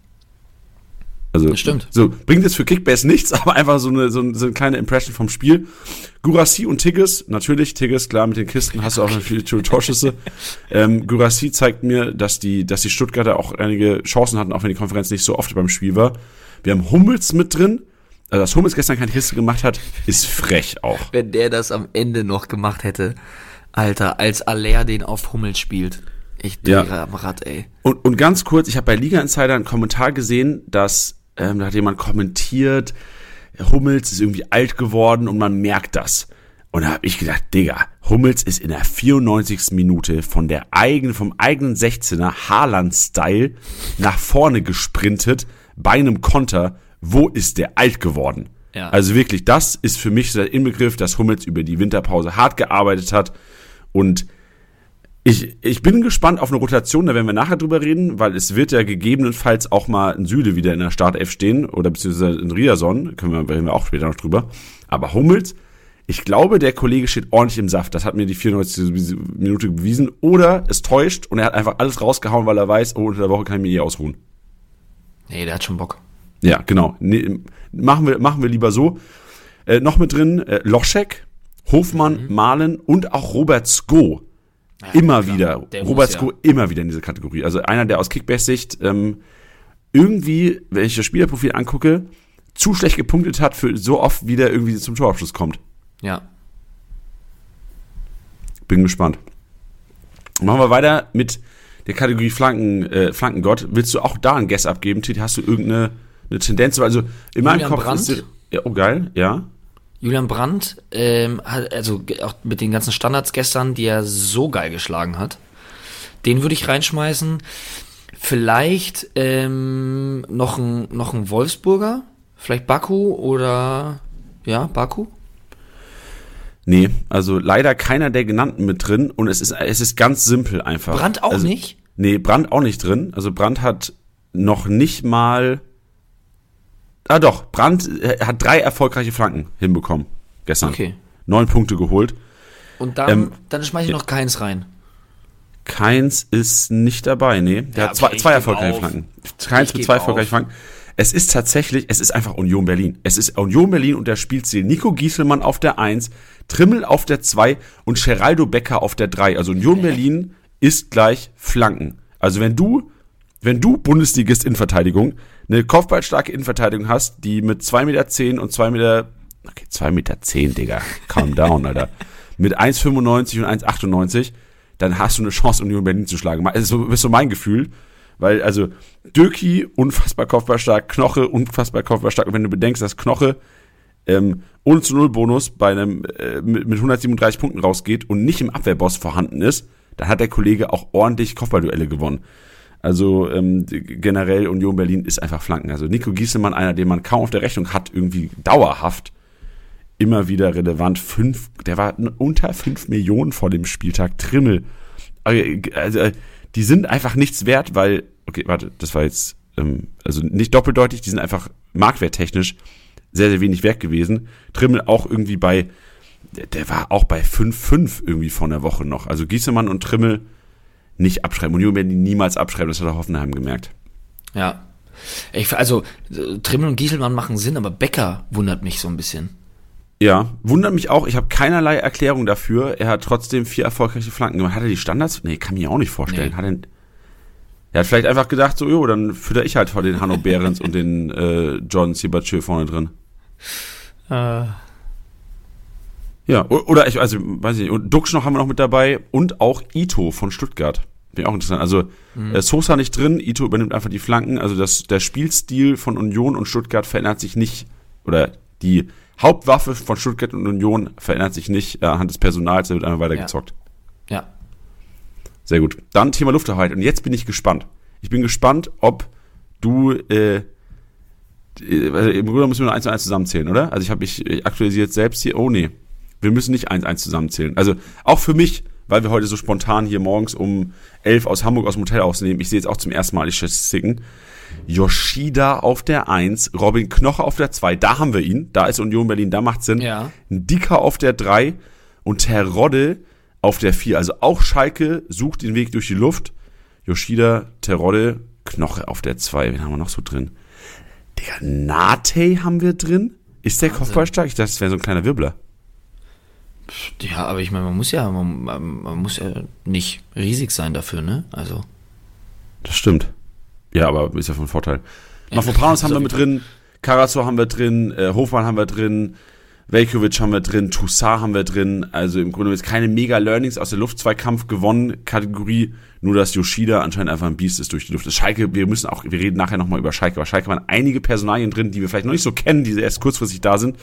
Also, das stimmt. So, bringt jetzt für Kickbase nichts, [laughs] aber einfach so eine, so, eine, so eine kleine Impression vom Spiel. Gurassi und Tigges, natürlich, Tigges, klar, mit den Kisten hast du auch viele Torschüsse. [laughs] ähm, Gurassi zeigt mir, dass die, dass die Stuttgarter auch einige Chancen hatten, auch wenn die Konferenz nicht so oft beim Spiel war. Wir haben Hummels mit drin. Also, dass Hummels gestern keine Kiste gemacht hat, ist frech auch. Wenn der das am Ende noch gemacht hätte, Alter, als Aller den auf Hummels spielt. Ich drehe ja. am Rad, ey. Und, und ganz kurz, ich habe bei Liga Insider einen Kommentar gesehen, dass ähm, da hat jemand kommentiert, Hummels ist irgendwie alt geworden und man merkt das. Und da habe ich gedacht, Digga, Hummels ist in der 94. Minute von der eigenen, vom eigenen 16er Haaland-Style nach vorne gesprintet bei einem Konter. Wo ist der alt geworden? Ja. Also wirklich, das ist für mich so der Inbegriff, dass Hummels über die Winterpause hart gearbeitet hat. Und ich, ich bin gespannt auf eine Rotation, da werden wir nachher drüber reden, weil es wird ja gegebenenfalls auch mal ein Süde wieder in der Startelf stehen oder beziehungsweise in Riason, können wir, reden wir auch später noch drüber. Aber Hummels, ich glaube, der Kollege steht ordentlich im Saft. Das hat mir die 94. Minute bewiesen. Oder es täuscht und er hat einfach alles rausgehauen, weil er weiß, oh, unter der Woche kann ich mich eh ausruhen. Nee, der hat schon Bock. Ja, genau. Nee, machen, wir, machen wir lieber so. Äh, noch mit drin äh, Loschek, Hofmann, Mhm. Malen und auch Robert Sko. Immer klar. wieder. Der Robert Sko ja. immer wieder in diese Kategorie. Also einer, der aus Kickbase-Sicht ähm, irgendwie, wenn ich das Spielerprofil angucke, zu schlecht gepunktet hat, für so oft wieder irgendwie zum Torabschluss kommt. Ja. Bin gespannt. Machen wir weiter mit der Kategorie Flanken, äh, Flankengott. Willst du auch da einen Guess abgeben, Titi? Hast du irgendeine eine Tendenz? Also in meinem Julian Kopf Brandt? ist ja, oh geil, ja. Julian Brandt, ähm, hat, also auch mit den ganzen Standards gestern, die er so geil geschlagen hat, den würde ich reinschmeißen. Vielleicht ähm, noch ein noch ein Wolfsburger, vielleicht Baku oder ja Baku. Nee, also leider keiner der genannten mit drin und es ist es ist ganz simpel einfach. Brandt auch also, nicht. Nee, Brandt auch nicht drin. Also Brandt hat noch nicht mal Ah doch, Brandt äh, hat drei erfolgreiche Flanken hinbekommen gestern. Okay. Neun Punkte geholt. Und dann Ähm, dann schmeiße ich noch keins rein. Keins ist nicht dabei, nee. Der Ja, hat zwei, zwei erfolgreiche auf. Flanken. Keins mit zwei erfolgreichen Flanken. Es ist tatsächlich, es ist einfach Union Berlin. Es ist Union Berlin und der Spielstil Nico Gieselmann auf der 1, Trimmel auf der 2 und Geraldo Becker auf der 3. Also Union Berlin ist gleich Flanken. Also wenn du, wenn du Bundesligist Innenverteidigung, eine kopfballstarke Innenverteidigung hast, die mit 2,10 Meter und 2 Meter, okay, 2,10 Meter, Digga, calm down, Alter, mit 1,95 und 1,98, dann hast du eine Chance, Union Berlin zu schlagen. Also, das ist so mein Gefühl. Weil, also, Döki, unfassbar kopfballstark, Knoche, unfassbar kopfballstark. Und wenn du bedenkst, dass Knoche ähm, ohne zu Null Bonus bei einem äh, mit, mit 137 Punkten rausgeht und nicht im Abwehrboss vorhanden ist, dann hat der Kollege auch ordentlich Kopfballduelle gewonnen. Also ähm, generell Union Berlin ist einfach Flanken. Also Nico Giesemann, einer, den man kaum auf der Rechnung hat, irgendwie dauerhaft immer wieder relevant. Fünf, der war unter 5 Millionen vor dem Spieltag. Trimmel. äh, Also, äh, die sind einfach nichts wert, weil, okay, warte, das war jetzt, ähm, also nicht doppeldeutig, die sind einfach marktwerttechnisch sehr, sehr wenig wert gewesen. Trimmel auch irgendwie bei, der, der war auch bei 5,5 irgendwie von der Woche noch. Also Giesemann und Trimmel nicht abschreiben. Union werden die niemals abschreiben, das hat auch Hoffenheim gemerkt. Ja. Ich, also äh, Trimmel und Gieselmann machen Sinn, aber Becker wundert mich so ein bisschen. Ja, wundert mich auch. Ich habe keinerlei Erklärung dafür. Er hat trotzdem vier erfolgreiche Flanken gemacht. Hat er die Standards? Nee, kann mir auch nicht vorstellen. Nee. Hat er, er hat vielleicht einfach gedacht, so, jo, dann fütter ich halt vor den Hanno Behrens und den äh, John Sibachö vorne drin. Ja, o- oder ich, also, weiß ich nicht, und Duxch noch haben wir noch mit dabei und auch Ito von Stuttgart. Bin auch interessant. Also, äh, Sosa nicht drin, Ito übernimmt einfach die Flanken. Also, das, der Spielstil von Union und Stuttgart verändert sich nicht, oder die Hauptwaffe von Stuttgart und Union verändert sich nicht äh, anhand des Personals, da wird einfach weitergezockt. Ja. Sehr gut. Dann Thema Lufterheit. Und jetzt bin ich gespannt. Ich bin gespannt, ob du, äh, äh, also im Grunde müssen wir nur eins zu eins zusammenzählen, oder? Also ich habe mich äh, aktualisiert selbst hier. Oh nee, wir müssen nicht eins eins zusammenzählen. Also auch für mich, weil wir heute so spontan hier morgens um elf aus Hamburg aus dem Hotel ausnehmen. Ich sehe jetzt auch zum ersten Mal die Statistiken. Yoshida auf der 1, Robin Knoche auf der 2, da haben wir ihn, da ist Union Berlin, da macht Sinn. Ja. Dicker auf der 3 und Terodde auf der 4. Also auch Schalke sucht den Weg durch die Luft. Yoshida, Terodde, Knoche auf der 2. Wen haben wir noch so drin? Digga, Nate haben wir drin? Ist der Kopfball stark? Ich dachte, das wäre so ein kleiner Wirbler. Ja, aber ich meine, man muss ja, man, man, muss ja nicht riesig sein dafür, ne? Also. Das stimmt. Ja, aber ist ja von Vorteil. Mafropanos haben wir mit drin, Karasor haben wir drin, äh, Hofmann haben wir drin, Velkovic haben wir drin, Toussaint haben wir drin. Also im Grunde jetzt keine mega Learnings aus der Luftzweikampf gewonnen Kategorie. Nur dass Yoshida anscheinend einfach ein Biest ist durch die Luft. Das Schalke, wir müssen auch, wir reden nachher nochmal über Schalke. Aber Schalke waren einige Personalien drin, die wir vielleicht noch nicht so kennen, die erst kurzfristig da sind,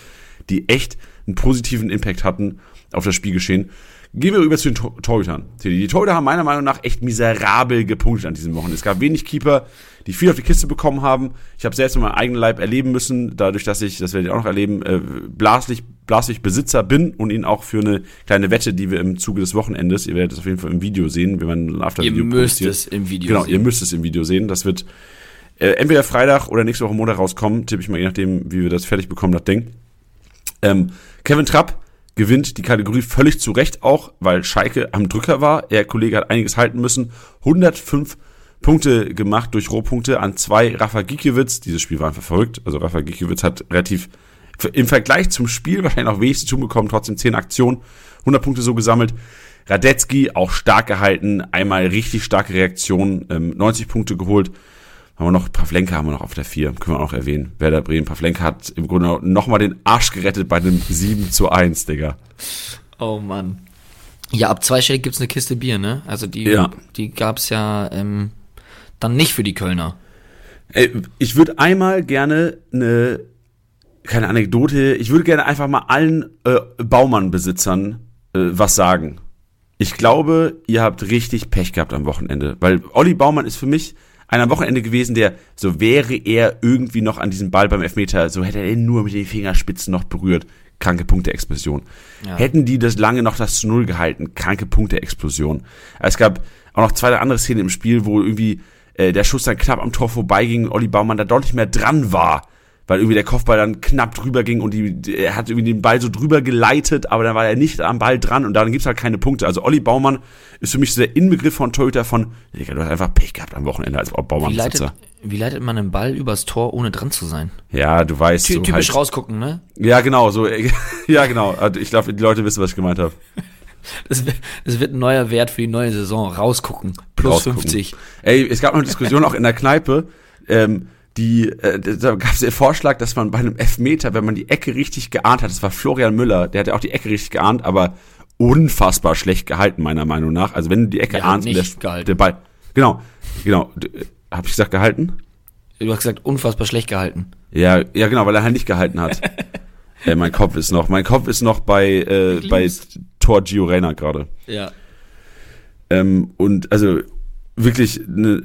die echt einen positiven Impact hatten auf das Spiel geschehen. Gehen wir über zu den Tor Torhütern. Die Torhüter haben meiner Meinung nach echt miserabel gepunktet an diesem Wochenende. Es gab wenig Keeper, die viel auf die Kiste bekommen haben. Ich habe selbst in meinem eigenen Leib erleben müssen, dadurch, dass ich, das werdet ihr auch noch erleben, äh, Blaslich, Blaslich Besitzer bin und ihn auch für eine kleine Wette, die wir im Zuge des Wochenendes, ihr werdet es auf jeden Fall im Video sehen, wenn man ein After-Video Ihr müsst es im Video Genau, sehen. ihr müsst es im Video sehen. Das wird äh, entweder Freitag oder nächste Woche Montag rauskommen, tippe ich mal, je nachdem, wie wir das fertig bekommen, das Ding. Ähm, Kevin Trapp gewinnt die Kategorie völlig zu Recht auch, weil Schalke am Drücker war. Er Kollege hat einiges halten müssen. 105 Punkte gemacht durch Rohpunkte an zwei Rafa Gikiewicz. Dieses Spiel war einfach verrückt. Also Rafa Gikiewicz hat relativ im Vergleich zum Spiel wahrscheinlich auch wenig zu tun bekommen, trotzdem 10 Aktionen, 100 Punkte so gesammelt. Radetzky auch stark gehalten, einmal richtig starke Reaktion, ähm, 90 Punkte geholt. Haben wir noch, Pavlenka haben wir noch auf der 4, können wir auch noch erwähnen. Werder Bremen, Pavlenka hat im Grunde nochmal den Arsch gerettet bei einem 7 zu 1, Digga. Oh Mann. Ja, ab zweistellig gibt's eine Kiste Bier, ne? Also die, Ja. die gab's ja ähm, dann nicht für die Kölner. Ey, ich würde einmal gerne eine, keine Anekdote, ich würde gerne einfach mal allen äh, Baumann-Besitzern äh, was sagen. Ich glaube, ihr habt richtig Pech gehabt am Wochenende, weil Olli Baumann ist für mich einer am Wochenende gewesen, der, so wäre er irgendwie noch an diesem Ball beim Elfmeter, so hätte er ihn nur mit den Fingerspitzen noch berührt. Kranke Punkte-Explosion. Ja. Hätten die das lange noch das zu Null gehalten, kranke Punkte-Explosion. Es gab auch noch zwei andere Szenen im Spiel, wo irgendwie äh, der Schuss dann knapp am Tor vorbeiging und Olli Baumann da deutlich mehr dran war, weil irgendwie der Kopfball dann knapp drüber ging und die, er hat irgendwie den Ball so drüber geleitet, aber dann war er nicht am Ball dran und dann gibt's halt keine Punkte. Also Olli Baumann ist für mich so der Inbegriff von Torhüter von, Digga, du hast einfach Pech gehabt am Wochenende als Wie leitet, wie leitet man einen Ball übers Tor, ohne dran zu sein? Ja, du weißt Ty so typisch halt, rausgucken, ne? Ja, genau, so, [laughs] ja, genau. Also Ich glaube, die Leute wissen, was ich gemeint habe. [laughs] Das, wird- das wird ein neuer Wert für die neue Saison. Rausgucken. Plus Rausgucken. 50. Ey, es gab noch eine Diskussion auch in der Kneipe, ähm, die, äh, da gab es den Vorschlag, dass man bei einem Elfmeter, wenn man die Ecke richtig geahnt hat, das war Florian Müller, der hatte auch die Ecke richtig geahnt, aber unfassbar schlecht gehalten, meiner Meinung nach. Also wenn du die Ecke Ja, hat ahnst, nicht der, der Ball, genau, genau, äh, hab ich gesagt gehalten? Du hast gesagt, unfassbar schlecht gehalten. Ja, ja, genau, weil er halt nicht gehalten hat. [laughs] äh, mein Kopf ist noch, mein Kopf ist noch bei, äh, bei. Tor Gio Reyna gerade. Ja. Ähm, und also wirklich ne,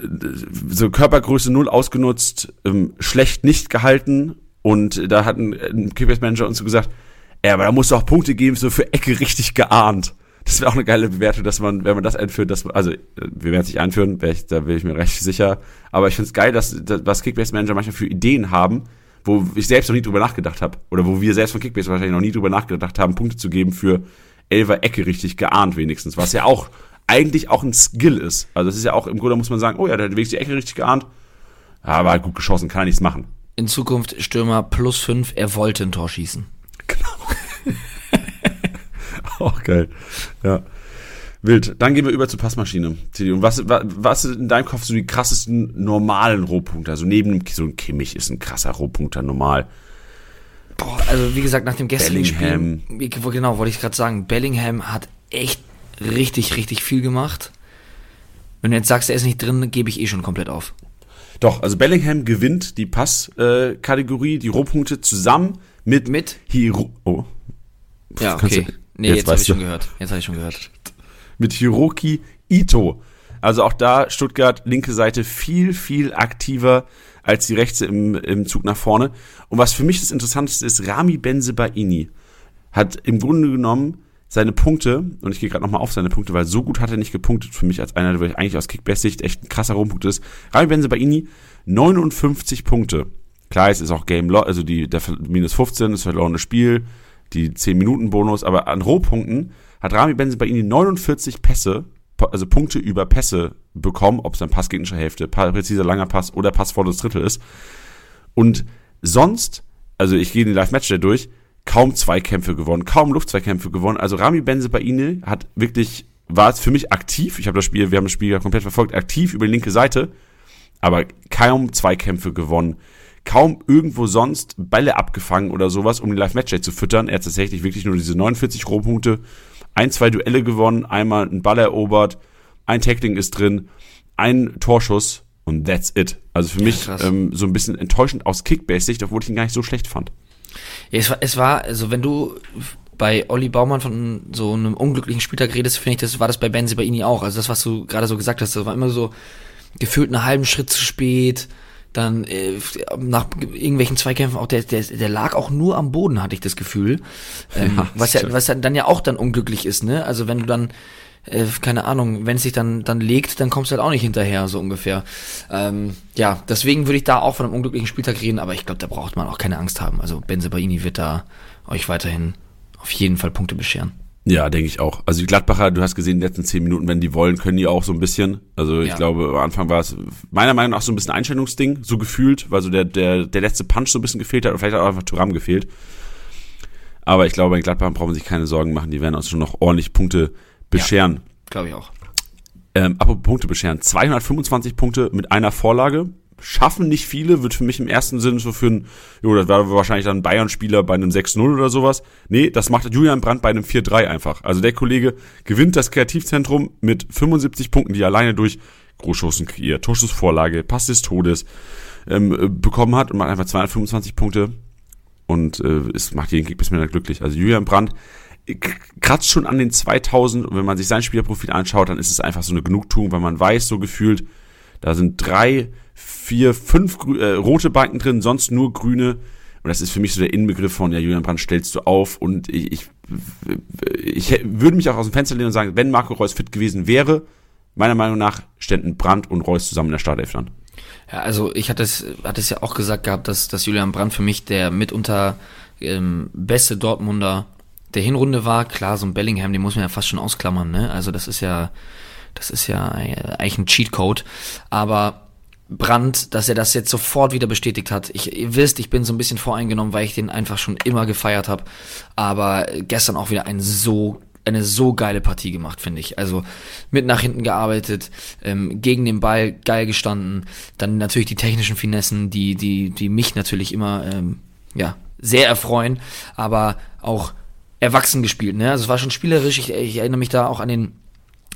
so Körpergröße null ausgenutzt, ähm, schlecht nicht gehalten. Und da hat ein, ein Kickbase-Manager uns so gesagt, ja, aber da muss auch Punkte geben, so für Ecke richtig geahnt. Das wäre auch eine geile Bewertung, dass man, wenn man das einführt, dass man, also äh, wir werden es nicht einführen, ich, da bin ich mir recht sicher. Aber ich finde es geil, dass, dass was Kickbase-Manager manchmal für Ideen haben, wo ich selbst noch nie drüber nachgedacht habe. Oder wo wir selbst von Kickbase wahrscheinlich noch nie drüber nachgedacht haben, Punkte zu geben für Elfer Ecke richtig geahnt wenigstens. Was ja auch eigentlich auch ein Skill ist. Also das ist ja auch, im Grunde muss man sagen, oh ja, der hat wenigstens die Ecke richtig geahnt. Aber gut geschossen, kann er nichts machen. In Zukunft Stürmer plus 5, er wollte ein Tor schießen. [laughs] Auch geil. Ja. Wild. Dann gehen wir über zur Passmaschine. Und was, was, was sind in deinem Kopf so die krassesten normalen Rohpunkte? Also neben dem- so ein Kimmich ist ein krasser Rohpunkter normal. Boah, also wie gesagt, nach dem gestrigen Bellingham. Spiel, genau, wollte ich gerade sagen, Bellingham hat echt richtig, richtig viel gemacht. Wenn du jetzt sagst, er ist nicht drin, gebe ich eh schon komplett auf. Doch, also Bellingham gewinnt die Passkategorie, äh, die Rohpunkte zusammen mit, Mit? Hiro, oh, Ja, okay. du- nee, jetzt jetzt, habe ich schon gehört. Jetzt habe ich schon gehört. mit Hiroki Ito. Also auch da Stuttgart linke Seite viel, viel aktiver als die rechte im, im Zug nach vorne. Und was für mich das Interessanteste ist, Rami Benzebaini hat im Grunde genommen seine Punkte, und ich gehe gerade nochmal auf seine Punkte, weil so gut hat er nicht gepunktet für mich als einer, der eigentlich aus Kickbase-Sicht echt ein krasser Rumpunkt ist. Rami Benzebaini, 59 Punkte. Klar, es ist auch Game Loss, also die, der minus 15, das verlorene Spiel, die 10 Minuten Bonus, aber an Rohpunkten hat Rami Benzebaini 49 Pässe, also Punkte über Pässe bekommen, ob es ein Pass gegnerischer Hälfte, präziser langer Pass oder Pass vor das Drittel ist. Und sonst, also ich gehe den Live-Match durch, kaum Zweikämpfe gewonnen, kaum Luftzweikämpfe gewonnen. Also Rami Benzebaini hat wirklich, war es für mich aktiv, ich habe das Spiel, wir haben das Spiel ja komplett verfolgt, aktiv über die linke Seite, aber kaum Zweikämpfe gewonnen, kaum irgendwo sonst Bälle abgefangen oder sowas, um die Live-Match zu füttern. Er hat tatsächlich wirklich nur diese 49 Rohpunkte, ein, zwei Duelle gewonnen, einmal einen Ball erobert, ein Tackling ist drin, ein Torschuss und that's it. Also für mich krass. ähm, so ein bisschen enttäuschend aus Kickbase-Sicht, obwohl ich ihn gar nicht so schlecht fand. Ja, es war, es war, also wenn du bei Olli Baumann von so einem unglücklichen Spieltag redest, finde ich, das war das bei Benze bei Ini auch. Also das, was du gerade so gesagt hast, das war immer so gefühlt einen halben Schritt zu spät. Dann äh, nach irgendwelchen Zweikämpfen auch der, der, der lag auch nur am Boden, hatte ich das Gefühl. Ähm, Ja, was ja, was dann ja auch dann unglücklich ist, ne? Also wenn du dann äh, keine Ahnung, wenn es sich dann dann legt, dann kommst du halt auch nicht hinterher, so ungefähr. Ähm, ja, deswegen würde ich da auch von einem unglücklichen Spieltag reden, aber ich glaube, da braucht man auch keine Angst haben. Also Benze Baini wird da euch weiterhin auf jeden Fall Punkte bescheren. Ja, denke ich auch. Also die Gladbacher, du hast gesehen, in den letzten zehn Minuten, wenn die wollen, können die auch so ein bisschen. Also ich Ja. glaube, am Anfang war es meiner Meinung nach so ein bisschen Einstellungsding, so gefühlt, weil so der, der, der letzte Punch so ein bisschen gefehlt hat und vielleicht hat auch einfach Turam gefehlt. Aber ich glaube, bei den Gladbachern brauchen sich keine Sorgen machen, die werden uns schon noch ordentlich Punkte bescheren. Glaube ich auch. Ähm, apropos Punkte bescheren, 225 Punkte mit einer Vorlage. Schaffen nicht viele, wird für mich im ersten Sinn so für ein, jo, das war wahrscheinlich dann ein Bayern-Spieler bei einem 6-0 oder sowas. Nee, das macht Julian Brandt bei einem 4-3 einfach. Also der Kollege gewinnt das Kreativzentrum mit 75 Punkten, die er alleine durch Großchancen kreiert, Torschussvorlage, Pass des Todes ähm, äh, bekommen hat und macht einfach 225 Punkte und äh, es macht jeden Kickbissmänner glücklich. Also Julian Brandt kratzt schon an den 2000 und wenn man sich sein Spielerprofil anschaut, dann ist es einfach so eine Genugtuung, weil man weiß, so gefühlt, da sind drei, vier, fünf äh, rote Balken drin, sonst nur grüne. Und das ist für mich so der Inbegriff von, ja, Julian Brandt stellst du auf. Und ich, ich, ich würde mich auch aus dem Fenster lehnen und sagen, wenn Marco Reus fit gewesen wäre, meiner Meinung nach ständen Brandt und Reus zusammen in der Startelf dann. Ja, also ich hatte es, hatte es ja auch gesagt gehabt, dass, dass Julian Brandt für mich der mitunter ähm, beste Dortmunder der Hinrunde war. Klar, so ein Bellingham, den muss man ja fast schon ausklammern, ne? Also das ist ja, das ist ja eigentlich ein Cheatcode. Aber Brandt, dass er das jetzt sofort wieder bestätigt hat. Ich, ihr wisst, ich bin so ein bisschen voreingenommen, weil ich den einfach schon immer gefeiert habe. Aber gestern auch wieder ein so eine so geile Partie gemacht, finde ich. Also mit nach hinten gearbeitet, ähm, gegen den Ball geil gestanden, dann natürlich die technischen Finessen, die die die mich natürlich immer ähm, ja sehr erfreuen, aber auch erwachsen gespielt. Ne? Also es war schon spielerisch. Ich, ich erinnere mich da auch an den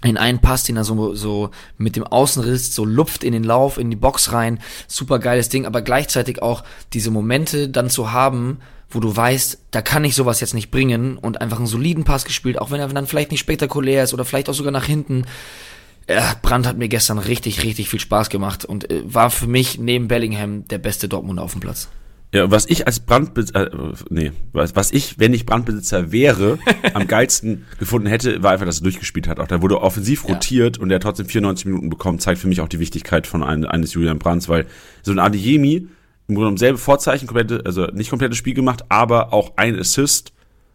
in einen Pass, den er so, so mit dem Außenriss so lupft in den Lauf, in die Box rein. Super geiles Ding, aber gleichzeitig auch diese Momente dann zu haben, wo du weißt, da kann ich sowas jetzt nicht bringen und einfach einen soliden Pass gespielt, auch wenn er dann vielleicht nicht spektakulär ist oder vielleicht auch sogar nach hinten. Äh, Brandt hat mir gestern richtig, richtig viel Spaß gemacht und äh, war für mich neben Bellingham der beste Dortmunder auf dem Platz. Ja, was ich als Brandbesitzer, äh, nee, was, was ich, wenn ich Brandbesitzer wäre, [laughs] am geilsten gefunden hätte, war einfach, dass er durchgespielt hat. Auch da wurde offensiv Ja. rotiert und er hat trotzdem 94 Minuten bekommen, zeigt für mich auch die Wichtigkeit von einem, eines Julian Brands, weil so ein Adeyemi im Grunde genommen selbe Vorzeichen, komplette, also nicht komplettes Spiel gemacht, aber auch ein Assist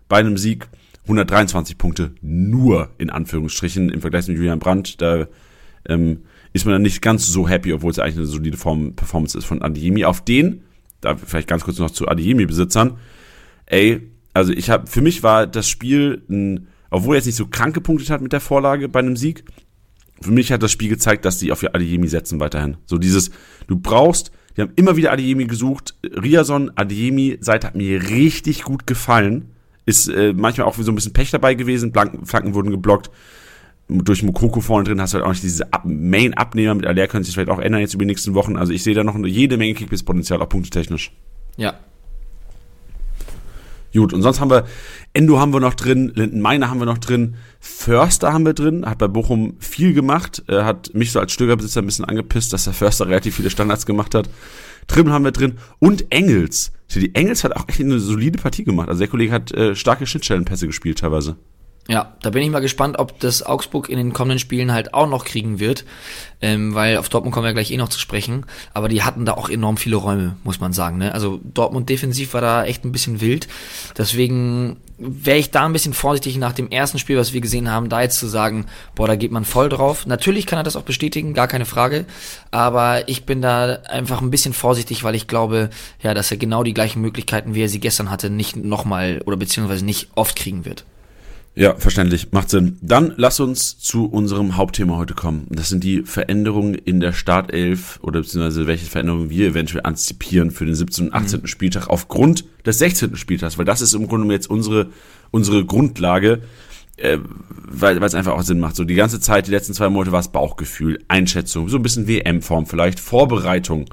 bei einem Sieg, 123 Punkte, nur in Anführungsstrichen im Vergleich mit Julian Brandt, da ähm, ist man dann nicht ganz so happy, obwohl es eigentlich eine solide Form, Performance ist von Adeyemi. Auf den, da vielleicht ganz kurz noch zu Adeyemi-Besitzern, ey, also ich habe, für mich war das Spiel, ein, obwohl er jetzt nicht so krank gepunktet hat mit der Vorlage bei einem Sieg, für mich hat das Spiel gezeigt, dass die auf Adeyemi setzen weiterhin. So dieses, du brauchst, die haben immer wieder Adeyemi gesucht. Riason, Adeyemi, Seite hat mir richtig gut gefallen. Ist äh, manchmal auch so ein bisschen Pech dabei gewesen. Flanken wurden geblockt. Durch Mokoko vorne drin hast du halt auch nicht diese Ab Main-Abnehmer mit Aller können sich vielleicht auch ändern jetzt über die nächsten Wochen. Also ich sehe da noch jede Menge Kickbiss-Potenzial, auch punktetechnisch. Ja, Gut, und sonst haben wir Endo haben wir noch drin, Linden Meiner haben wir noch drin, Förster haben wir drin, hat bei Bochum viel gemacht, äh, hat mich so als Stögerbesitzer ein bisschen angepisst, dass der Förster [laughs] relativ viele Standards gemacht hat. Trimmel haben wir drin und Engels. Die Engels hat auch echt eine solide Partie gemacht. Also der Kollege hat äh, starke Schnittstellenpässe gespielt teilweise. Ja, da bin ich mal gespannt, ob das Augsburg in den kommenden Spielen halt auch noch kriegen wird, ähm, weil auf Dortmund kommen wir gleich eh noch zu sprechen, aber die hatten da auch enorm viele Räume, muss man sagen. Ne? Also Dortmund defensiv war da echt ein bisschen wild, deswegen wäre ich da ein bisschen vorsichtig nach dem ersten Spiel, was wir gesehen haben, da jetzt zu sagen, boah, da geht man voll drauf. Natürlich kann er das auch bestätigen, gar keine Frage, aber ich bin da einfach ein bisschen vorsichtig, weil ich glaube, ja, dass er genau die gleichen Möglichkeiten, wie er sie gestern hatte, nicht nochmal oder beziehungsweise nicht oft kriegen wird. Ja, verständlich, macht Sinn. Dann lass uns zu unserem Hauptthema heute kommen. Das sind die Veränderungen in der Startelf oder beziehungsweise welche Veränderungen wir eventuell antizipieren für den 17. und 18. Spieltag aufgrund des 16. Spieltags, weil das ist im Grunde jetzt unsere, unsere Grundlage, äh, weil weil es einfach auch Sinn macht. So die ganze Zeit, die letzten zwei Monate war es Bauchgefühl, Einschätzung, so ein bisschen WM-Form vielleicht, Vorbereitung.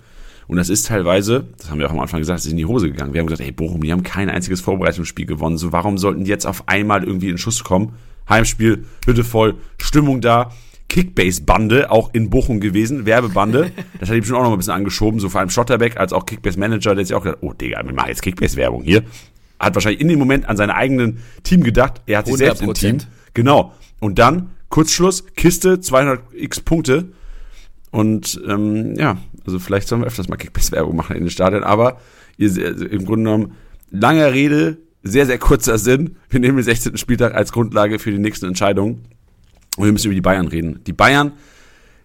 Und das ist teilweise, das haben wir auch am Anfang gesagt, es ist in die Hose gegangen. Wir haben gesagt, hey Bochum, die haben kein einziges Vorbereitungsspiel gewonnen. So, warum sollten die jetzt auf einmal irgendwie in Schuss kommen? Heimspiel, Hütte voll, Stimmung da. Kickbase-Bande auch in Bochum gewesen, Werbebande. [laughs] Das hat ihm schon auch noch ein bisschen angeschoben, so vor allem Schotterbeck als auch Kickbase-Manager, der sich auch gedacht, oh Digga, wir machen jetzt Kickbase-Werbung hier. Hat wahrscheinlich in dem Moment an seinen eigenen Team gedacht, er hat sich selbst im 100%. Team. Genau. Und dann, Kurzschluss, Kiste, 200x Punkte. Und ähm, ja, also vielleicht sollen wir öfters mal Kickbase-Werbung machen in den Stadien, aber ihr, also im Grunde genommen, langer Rede, sehr, sehr kurzer Sinn. Wir nehmen den 16. Spieltag als Grundlage für die nächsten Entscheidungen. Und wir müssen über die Bayern reden. Die Bayern,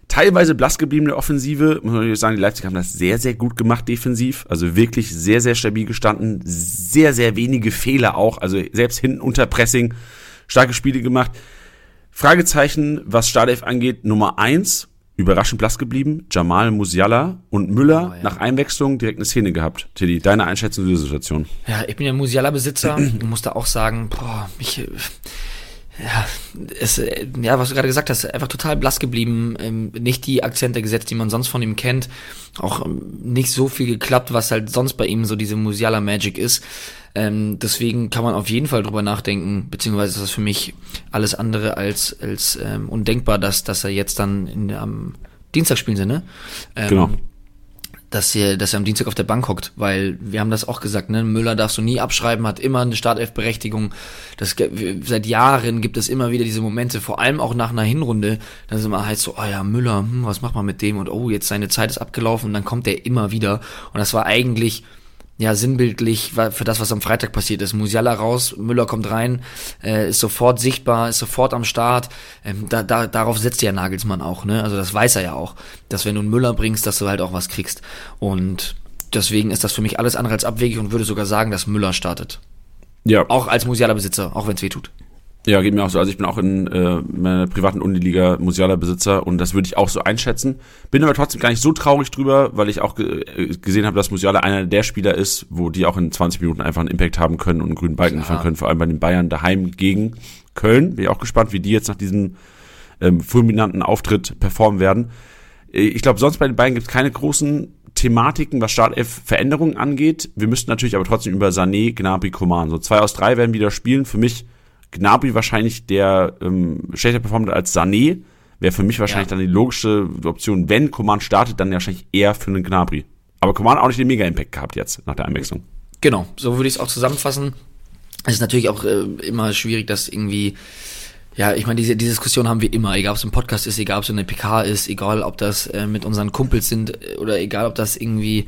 teilweise blass gebliebene Offensive, muss man natürlich sagen, die Leipzig haben das sehr, sehr gut gemacht defensiv. Also wirklich sehr, sehr stabil gestanden. Sehr, sehr wenige Fehler auch. Also selbst hinten unter Pressing starke Spiele gemacht. Fragezeichen, was Startelf angeht, Nummer eins überraschend blass geblieben. Jamal Musiala und Müller Oh, ja. nach Einwechslung direkt eine Szene gehabt. Teddy, deine Einschätzung dieser Situation? Ja, ich bin ja Musiala-Besitzer und muss da auch sagen, boah, mich, äh, ja, es, äh, ja, was du gerade gesagt hast, einfach total blass geblieben, ähm, nicht die Akzente gesetzt, die man sonst von ihm kennt, auch ähm, nicht so viel geklappt, was halt sonst bei ihm so diese Musiala-Magic ist. Ähm, deswegen kann man auf jeden Fall drüber nachdenken, beziehungsweise ist das für mich alles andere als, als ähm, undenkbar, dass, dass er jetzt dann in, am Dienstag spielen sie, ne? Ähm, Genau. dass er, dass er am Dienstag auf der Bank hockt, weil wir haben das auch gesagt, ne? Müller darfst du nie abschreiben, hat immer eine Startelf-Berechtigung. Das seit Jahren gibt es immer wieder diese Momente, vor allem auch nach einer Hinrunde, dann ist immer heißt so, oh ja, Müller, hm, was macht man mit dem? Und oh, jetzt seine Zeit ist abgelaufen und dann kommt er immer wieder. Und das war eigentlich ja, sinnbildlich für das, was am Freitag passiert ist. Musiala raus, Müller kommt rein, äh, ist sofort sichtbar, ist sofort am Start. Ähm, da, da, darauf setzt ja Nagelsmann auch, ne? Also das weiß er ja auch, dass wenn du einen Müller bringst, dass du halt auch was kriegst. Und deswegen ist das für mich alles andere als abwegig und würde sogar sagen, dass Müller startet. Ja, Auch als Musiala-Besitzer, auch wenn es weh tut. Ja, geht mir auch so. Also ich bin auch in äh, meiner privaten Uniliga Musiala-Besitzer und das würde ich auch so einschätzen. Bin aber trotzdem gar nicht so traurig drüber, weil ich auch ge äh, gesehen habe, dass Musiala einer der Spieler ist, wo die auch in 20 Minuten einfach einen Impact haben können und einen grünen Balken liefern können, vor allem bei den Bayern daheim gegen Köln. Bin ich auch gespannt, wie die jetzt nach diesem ähm, fulminanten Auftritt performen werden. Äh, Ich glaube, sonst bei den Bayern gibt es keine großen Thematiken, was Startelf-Veränderungen angeht. Wir müssten natürlich aber trotzdem über Sané, Gnabry, Coman. So zwei aus drei werden wieder spielen. Für mich Gnabry wahrscheinlich der ähm, schlechter performt als Sané. Wäre für mich wahrscheinlich Ja. dann die logische Option, wenn Coman startet, dann wahrscheinlich eher für einen Gnabry. Aber Coman auch nicht den Mega-Impact gehabt jetzt nach der Einwechslung. Genau, so würde ich es auch zusammenfassen. Es ist natürlich auch äh, immer schwierig, dass irgendwie, ja, ich meine, diese, diese Diskussion haben wir immer, egal ob es im Podcast ist, egal ob es in der PK ist, egal ob das äh, mit unseren Kumpels sind äh, oder egal ob das irgendwie,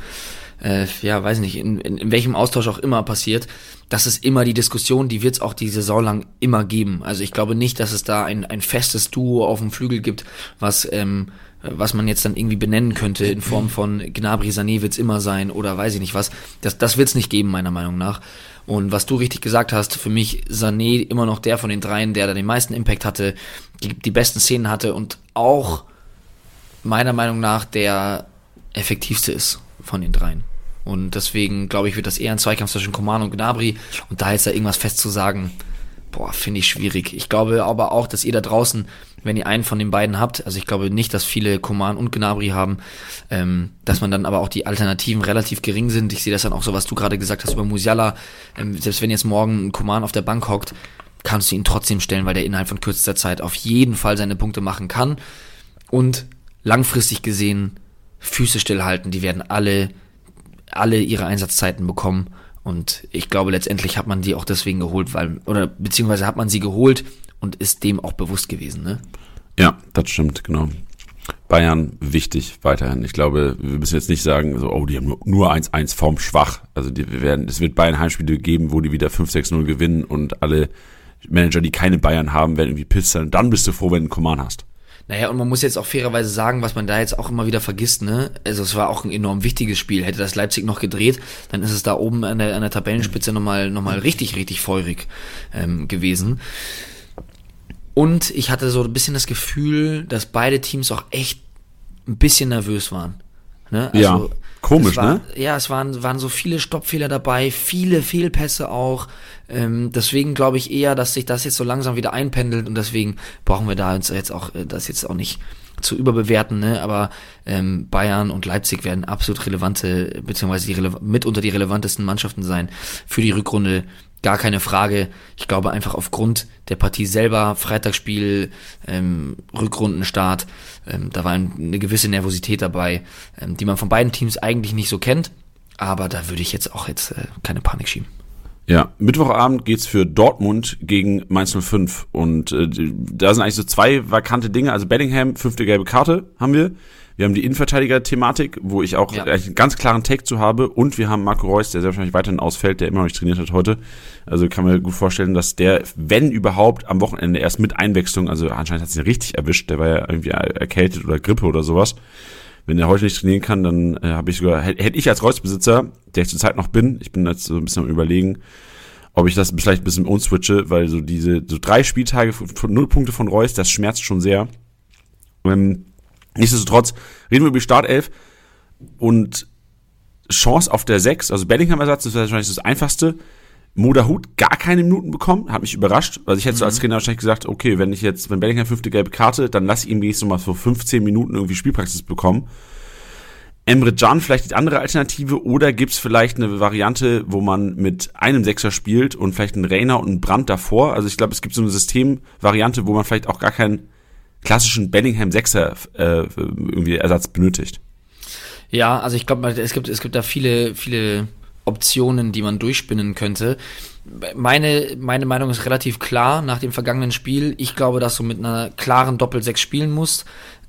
äh, ja, weiß nicht, in, in, in welchem Austausch auch immer passiert. Das ist immer die Diskussion, die wird es auch die Saison lang immer geben. Also ich glaube nicht, dass es da ein, ein festes Duo auf dem Flügel gibt, was ähm, was man jetzt dann irgendwie benennen könnte in Form von Gnabry Sané wird's immer sein oder weiß ich nicht was. Das, das wird's nicht geben, meiner Meinung nach. Und was du richtig gesagt hast, für mich Sané immer noch der von den dreien, der da den meisten Impact hatte, die, die besten Szenen hatte und auch meiner Meinung nach der effektivste ist von den dreien. Und deswegen glaube ich, wird das eher ein Zweikampf zwischen Coman und Gnabry. Und da jetzt da irgendwas festzusagen, boah, finde ich schwierig. Ich glaube aber auch, dass ihr da draußen, wenn ihr einen von den beiden habt, also ich glaube nicht, dass viele Coman und Gnabry haben, ähm, dass man dann aber auch die Alternativen relativ gering sind. Ich sehe das dann auch so, was du gerade gesagt hast über Musiala. Ähm, selbst wenn jetzt morgen ein Coman auf der Bank hockt, kannst du ihn trotzdem stellen, weil der innerhalb von kürzester Zeit auf jeden Fall seine Punkte machen kann. Und langfristig gesehen Füße stillhalten, die werden alle, alle ihre Einsatzzeiten bekommen. Und ich glaube, letztendlich hat man die auch deswegen geholt, weil, oder beziehungsweise hat man sie geholt und ist dem auch bewusst gewesen, ne? Ja, das stimmt, genau. Bayern wichtig weiterhin. Ich glaube, wir müssen jetzt nicht sagen, so, oh, die haben nur, nur 1-1 Form schwach. Also die wir werden, es wird Bayern Heimspiele geben, wo die wieder 5-6-0 gewinnen und alle Manager, die keine Bayern haben, werden irgendwie pisst sein. Dann bist du froh, wenn du einen Command hast. Naja, und man muss jetzt auch fairerweise sagen, was man da jetzt auch immer wieder vergisst, ne? Also es war auch ein enorm wichtiges Spiel. Hätte das Leipzig noch gedreht, dann ist es da oben an der, an der Tabellenspitze nochmal noch mal richtig, richtig feurig ähm, gewesen. Und ich hatte so ein bisschen das Gefühl, dass beide Teams auch echt ein bisschen nervös waren. Ne? Ja, komisch, war, ne? Ja, es waren, waren so viele Stoppfehler dabei, viele Fehlpässe auch. Ähm, deswegen glaube ich eher, dass sich das jetzt so langsam wieder einpendelt und deswegen brauchen wir da uns jetzt auch äh, das jetzt auch nicht zu überbewerten, ne? aber ähm, Bayern und Leipzig werden absolut relevante, beziehungsweise die rele mitunter die relevantesten Mannschaften sein für die Rückrunde. Gar keine Frage. Ich glaube einfach aufgrund der Partie selber, Freitagsspiel, ähm, Rückrundenstart, ähm, da war eine gewisse Nervosität dabei, ähm, die man von beiden Teams eigentlich nicht so kennt. Aber da würde ich jetzt auch jetzt äh, keine Panik schieben. Ja, Mittwochabend geht's für Dortmund gegen Mainz 05 und äh, da sind eigentlich so zwei vakante Dinge. Also Bellingham, fünfte gelbe Karte haben wir. Wir haben die Innenverteidiger-Thematik, wo ich auch ja. einen ganz klaren Take zu habe. Und wir haben Marco Reus, der sehr wahrscheinlich weiterhin ausfällt, der immer noch nicht trainiert hat heute. Also kann man gut vorstellen, dass der, wenn überhaupt, am Wochenende erst mit Einwechslung, also anscheinend hat es ihn richtig erwischt, der war ja irgendwie erkältet oder Grippe oder sowas. Wenn er heute nicht trainieren kann, dann äh, habe ich sogar, hätte ich als Reus-Besitzer, der ich zurzeit noch bin, ich bin jetzt so ein bisschen am überlegen, ob ich das vielleicht ein bisschen umswitche, weil so diese so drei Spieltage von null Punkte von Reus, das schmerzt schon sehr. Ähm, nichtsdestotrotz reden wir über die Startelf und Chance auf der 6, also Bellingham-Ersatz, das wäre wahrscheinlich das Einfachste. Modahut gar keine Minuten bekommen, hat mich überrascht. Also ich hätte mhm. so als Trainer wahrscheinlich gesagt, okay, wenn ich jetzt, wenn Bellingham fünfte gelbe Karte, dann lass ihn wenigstens mal für 15 Minuten irgendwie Spielpraxis bekommen. Emre Can vielleicht die andere Alternative oder gibt's vielleicht eine Variante, wo man mit einem Sechser spielt und vielleicht einen Rainer und einen Brand davor? Also ich glaube, es gibt so eine Systemvariante, wo man vielleicht auch gar keinen klassischen Bellingham Sechser äh, irgendwie Ersatz benötigt. Ja, also ich glaube, es gibt es gibt da viele viele Optionen, die man durchspinnen könnte. Meine, meine Meinung ist relativ klar nach dem vergangenen Spiel. Ich glaube, dass du mit einer klaren Doppel-6 spielen musst.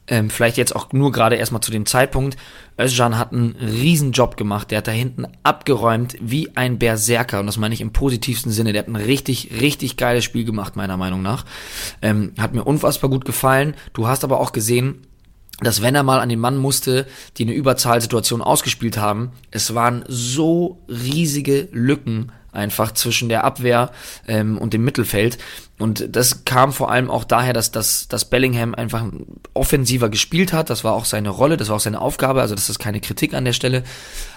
Ähm, vielleicht jetzt auch nur gerade erstmal zu dem Zeitpunkt. Özcan hat einen riesen Job gemacht. Der hat da hinten abgeräumt wie ein Berserker. Und das meine ich im positivsten Sinne. Der hat ein richtig, richtig geiles Spiel gemacht, meiner Meinung nach. Ähm, hat mir unfassbar gut gefallen. Du hast aber auch gesehen, dass wenn er mal an den Mann musste, die eine Überzahlsituation ausgespielt haben, es waren so riesige Lücken einfach zwischen der Abwehr ähm, und dem Mittelfeld. Und das kam vor allem auch daher, dass, dass, dass Bellingham einfach offensiver gespielt hat. Das war auch seine Rolle, das war auch seine Aufgabe. Also das ist keine Kritik an der Stelle.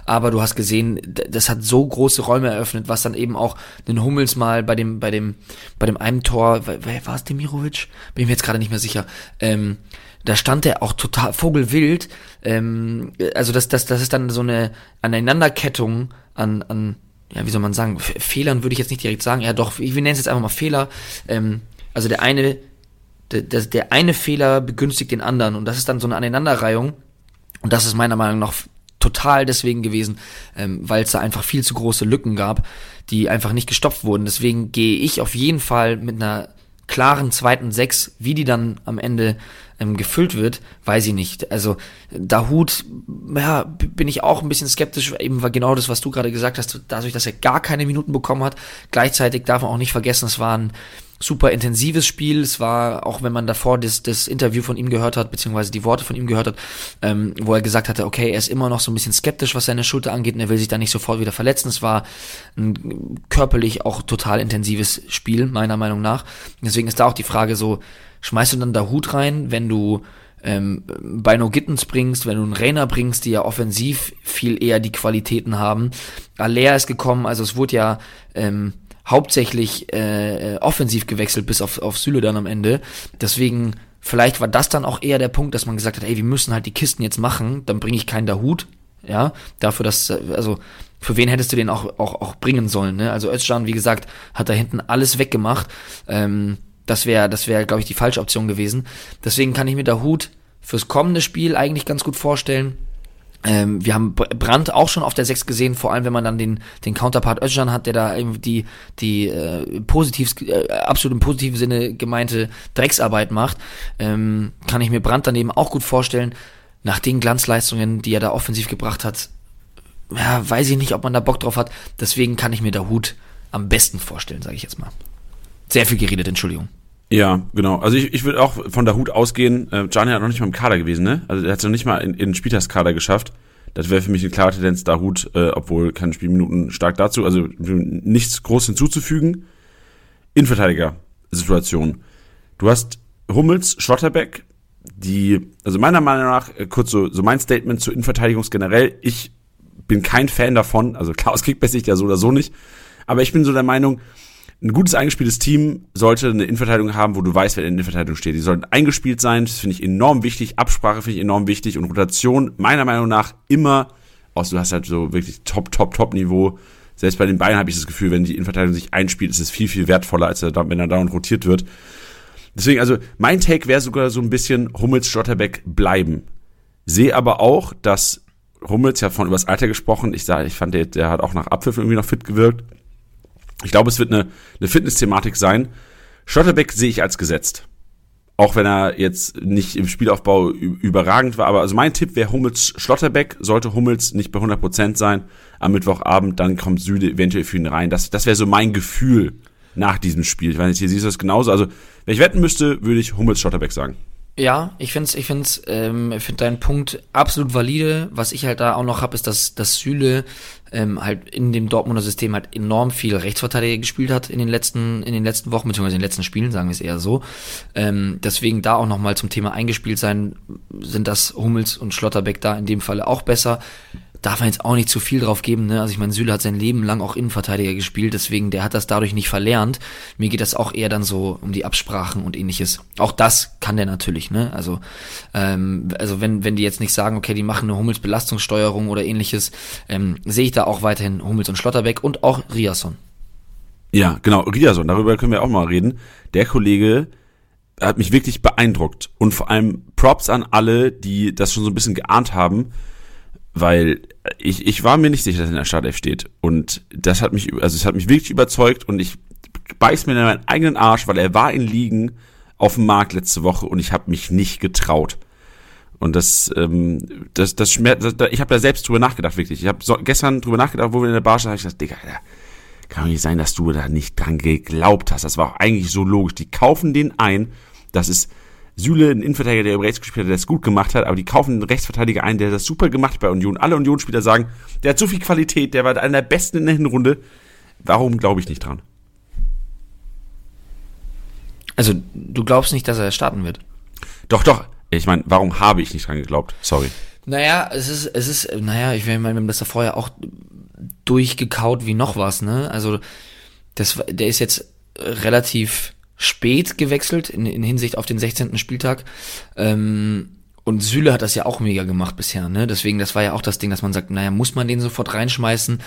Aber du hast gesehen, das hat so große Räume eröffnet, was dann eben auch den Hummels mal bei dem, bei dem, bei dem einen Tor, wer war es Demirovic? Bin mir jetzt gerade nicht mehr sicher. Ähm, da stand er auch total vogelwild. Ähm, also das, das, das ist dann so eine Aneinanderkettung an, an ja, wie soll man sagen, Fehlern würde ich jetzt nicht direkt sagen, ja doch, wir nennen es jetzt einfach mal Fehler. Ähm, also der eine, der, der eine Fehler begünstigt den anderen und das ist dann so eine Aneinanderreihung und das ist meiner Meinung nach total deswegen gewesen, ähm, weil es da einfach viel zu große Lücken gab, die einfach nicht gestopft wurden. Deswegen gehe ich auf jeden Fall mit einer klaren zweiten Sechs, wie die dann am Ende ähm, gefüllt wird, weiß ich nicht. Also Dahut, ja, bin ich auch ein bisschen skeptisch, eben war genau das, was du gerade gesagt hast, dadurch, dass er gar keine Minuten bekommen hat. Gleichzeitig darf man auch nicht vergessen, es war ein super intensives Spiel. Es war, auch wenn man davor das, das Interview von ihm gehört hat, beziehungsweise die Worte von ihm gehört hat, ähm, wo er gesagt hatte, okay, er ist immer noch so ein bisschen skeptisch, was seine Schulter angeht und er will sich da nicht sofort wieder verletzen. Es war ein körperlich auch total intensives Spiel, meiner Meinung nach. Deswegen ist da auch die Frage so, schmeißt du dann da Hut rein, wenn du ähm, bei No Gittens bringst, wenn du einen Rainer bringst, die ja offensiv viel eher die Qualitäten haben. Alea ist gekommen, also es wurde ja ähm, hauptsächlich äh, offensiv gewechselt, bis auf, auf Süle dann am Ende. Deswegen, vielleicht war das dann auch eher der Punkt, dass man gesagt hat, ey, wir müssen halt die Kisten jetzt machen, dann bringe ich keinen Dahut, ja, dafür, dass, also, für wen hättest du den auch, auch, auch bringen sollen, ne? Also Özcan, wie gesagt, hat da hinten alles weggemacht, ähm, das wäre, das wäre, glaube ich, die falsche Option gewesen. Deswegen kann ich mir Dahut fürs kommende Spiel eigentlich ganz gut vorstellen. Ähm, wir haben Brandt auch schon auf der 6 gesehen, vor allem wenn man dann den, den Counterpart Özcan hat, der da irgendwie die, die äh, positiv, äh, absolut im positiven Sinne gemeinte Drecksarbeit macht, ähm, kann ich mir Brandt daneben auch gut vorstellen. Nach den Glanzleistungen, die er da offensiv gebracht hat, ja, weiß ich nicht, ob man da Bock drauf hat. Deswegen kann ich mir da Hut am besten vorstellen, sage ich jetzt mal. Sehr viel geredet, Entschuldigung. Ja, genau. Also ich, ich würde auch von der Hut ausgehen. Äh, Gianni hat noch nicht mal im Kader gewesen, ne? Also er hat es noch nicht mal in, in den Spieltagskader geschafft. Das wäre für mich eine klare Tendenz, da Hut, äh, obwohl keine Spielminuten stark dazu. Also nichts groß hinzuzufügen. Innenverteidiger-Situation. Du hast Hummels, Schlotterbeck, die, also meiner Meinung nach, äh, kurz so, so mein Statement zur Innenverteidigung generell, ich bin kein Fan davon, also klar, aus Kickbass ja so oder so nicht, aber ich bin so der Meinung, ein gutes eingespieltes Team sollte eine Innenverteidigung haben, wo du weißt, wer in der Innenverteidigung steht. Die sollten eingespielt sein, das finde ich enorm wichtig. Absprache finde ich enorm wichtig und Rotation meiner Meinung nach immer, außer du hast halt so wirklich Top, Top, Top Niveau. Selbst bei den Bayern habe ich das Gefühl, wenn die Innenverteidigung sich einspielt, ist es viel, viel wertvoller, als wenn er dauernd rotiert wird. Deswegen, also mein Take wäre sogar so ein bisschen Hummels, Schlotterbeck bleiben. Sehe aber auch, dass Hummels, ja von übers Alter gesprochen, ich sage, ich fand, der, der hat auch nach Abpfiff irgendwie noch fit gewirkt ich glaube, es wird eine, eine Fitness-Thematik sein. Schotterbeck sehe ich als gesetzt. Auch wenn er jetzt nicht im Spielaufbau überragend war. Aber also mein Tipp wäre Hummels Schlotterbeck. Sollte Hummels nicht bei 100% sein am Mittwochabend, dann kommt Süde eventuell für ihn rein. Das, das wäre so mein Gefühl nach diesem Spiel. Ich weiß nicht, hier siehst du das genauso. Also, wenn ich wetten müsste, würde ich Hummels Schlotterbeck sagen. Ja, ich finde ich find's, ähm, ich find deinen Punkt absolut valide. Was ich halt da auch noch habe, ist, dass, dass Süle ähm, halt in dem Dortmunder System halt enorm viel Rechtsverteidiger gespielt hat in den letzten, in den letzten Wochen, beziehungsweise in den letzten Spielen, sagen wir es eher so. Ähm, deswegen da auch nochmal zum Thema eingespielt sein, sind das Hummels und Schlotterbeck da in dem Falle auch besser darf man jetzt auch nicht zu viel drauf geben. Ne? Also ich meine, Süle hat sein Leben lang auch Innenverteidiger gespielt, deswegen der hat das dadurch nicht verlernt. Mir geht das auch eher dann so um die Absprachen und ähnliches. Auch das kann der natürlich. Ne? Also ähm, also wenn wenn die jetzt nicht sagen, okay, die machen eine Hummels Belastungssteuerung oder ähnliches, ähm, sehe ich da auch weiterhin Hummels und Schlotterbeck und auch Riasson. Ja, genau, Riasson, darüber können wir auch mal reden. Der Kollege hat mich wirklich beeindruckt und vor allem Props an alle, die das schon so ein bisschen geahnt haben weil ich, ich war mir nicht sicher, dass er in der Startelf steht. Und das hat mich, also es hat mich wirklich überzeugt und ich beiß mir in meinen eigenen Arsch, weil er war in Ligen auf dem Markt letzte Woche und ich habe mich nicht getraut. Und das, ähm, das, das schmerzt, ich habe da selbst drüber nachgedacht, wirklich. Ich habe so, gestern drüber nachgedacht, wo wir in der Bar standen, ich gesagt, Digga, Alter, kann doch nicht sein, dass du da nicht dran geglaubt hast. Das war auch eigentlich so logisch. Die kaufen den ein, das ist Süle, ein Innenverteidiger, der über rechts gespielt hat, der das gut gemacht hat, aber die kaufen einen Rechtsverteidiger ein, der das super gemacht hat bei Union. Alle Unionsspieler sagen, der hat so viel Qualität, der war einer der besten in der Hinrunde. Warum glaube ich nicht dran? Also, du glaubst nicht, dass er starten wird? Doch, doch. Ich meine, warum habe ich nicht dran geglaubt? Sorry. Naja, es ist, es ist, naja, ich meine, wir haben das da vorher auch durchgekaut wie noch was, ne? Also, das, der ist jetzt relativ spät gewechselt in, in Hinsicht auf den 16. Spieltag. Ähm, und Süle hat das ja auch mega gemacht bisher, ne? Deswegen, das war ja auch das Ding, dass man sagt, naja, muss man den sofort reinschmeißen?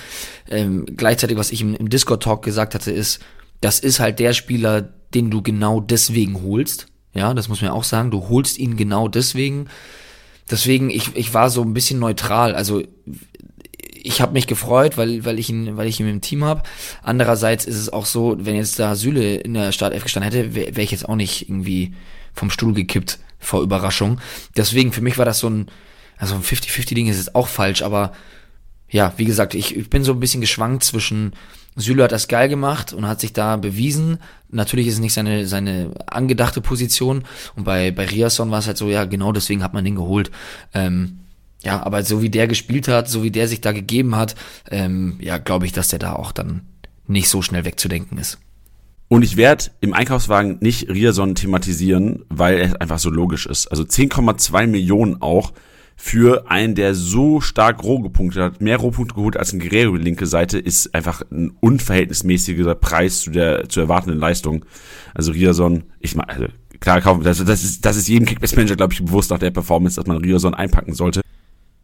Ähm, gleichzeitig, was ich im, im Discord-Talk gesagt hatte, ist, das ist halt der Spieler, den du genau deswegen holst. Ja, das muss man ja auch sagen. Du holst ihn genau deswegen. Deswegen, ich, ich war so ein bisschen neutral. Also ich habe mich gefreut, weil, weil ich ihn, weil ich ihn im Team habe. Andererseits ist es auch so, wenn jetzt da Süle in der Startelf gestanden hätte, wäre wär ich jetzt auch nicht irgendwie vom Stuhl gekippt vor Überraschung. Deswegen, für mich war das so ein, also ein 50-50-Ding ist jetzt auch falsch, aber ja, wie gesagt, ich, ich bin so ein bisschen geschwankt zwischen Süle hat das geil gemacht und hat sich da bewiesen. Natürlich ist es nicht seine, seine angedachte Position. Und bei, bei Riasson war es halt so, ja, genau deswegen hat man den geholt. Ähm, ja, aber so wie der gespielt hat, so wie der sich da gegeben hat, ähm, ja, glaube ich, dass der da auch dann nicht so schnell wegzudenken ist. Und ich werde im Einkaufswagen nicht Rierson thematisieren, weil er einfach so logisch ist. Also 10,2 Millionen auch für einen, der so stark roh gepunktet hat, mehr Rohpunkte geholt als ein Guerrero linke Seite, ist einfach ein unverhältnismäßiger Preis zu der zu erwartenden Leistung. Also Rierson, ich meine, also klar kaufen, das, das ist das ist jedem Kickbase-Manager, glaube ich, bewusst nach der Performance, dass man Rierson einpacken sollte.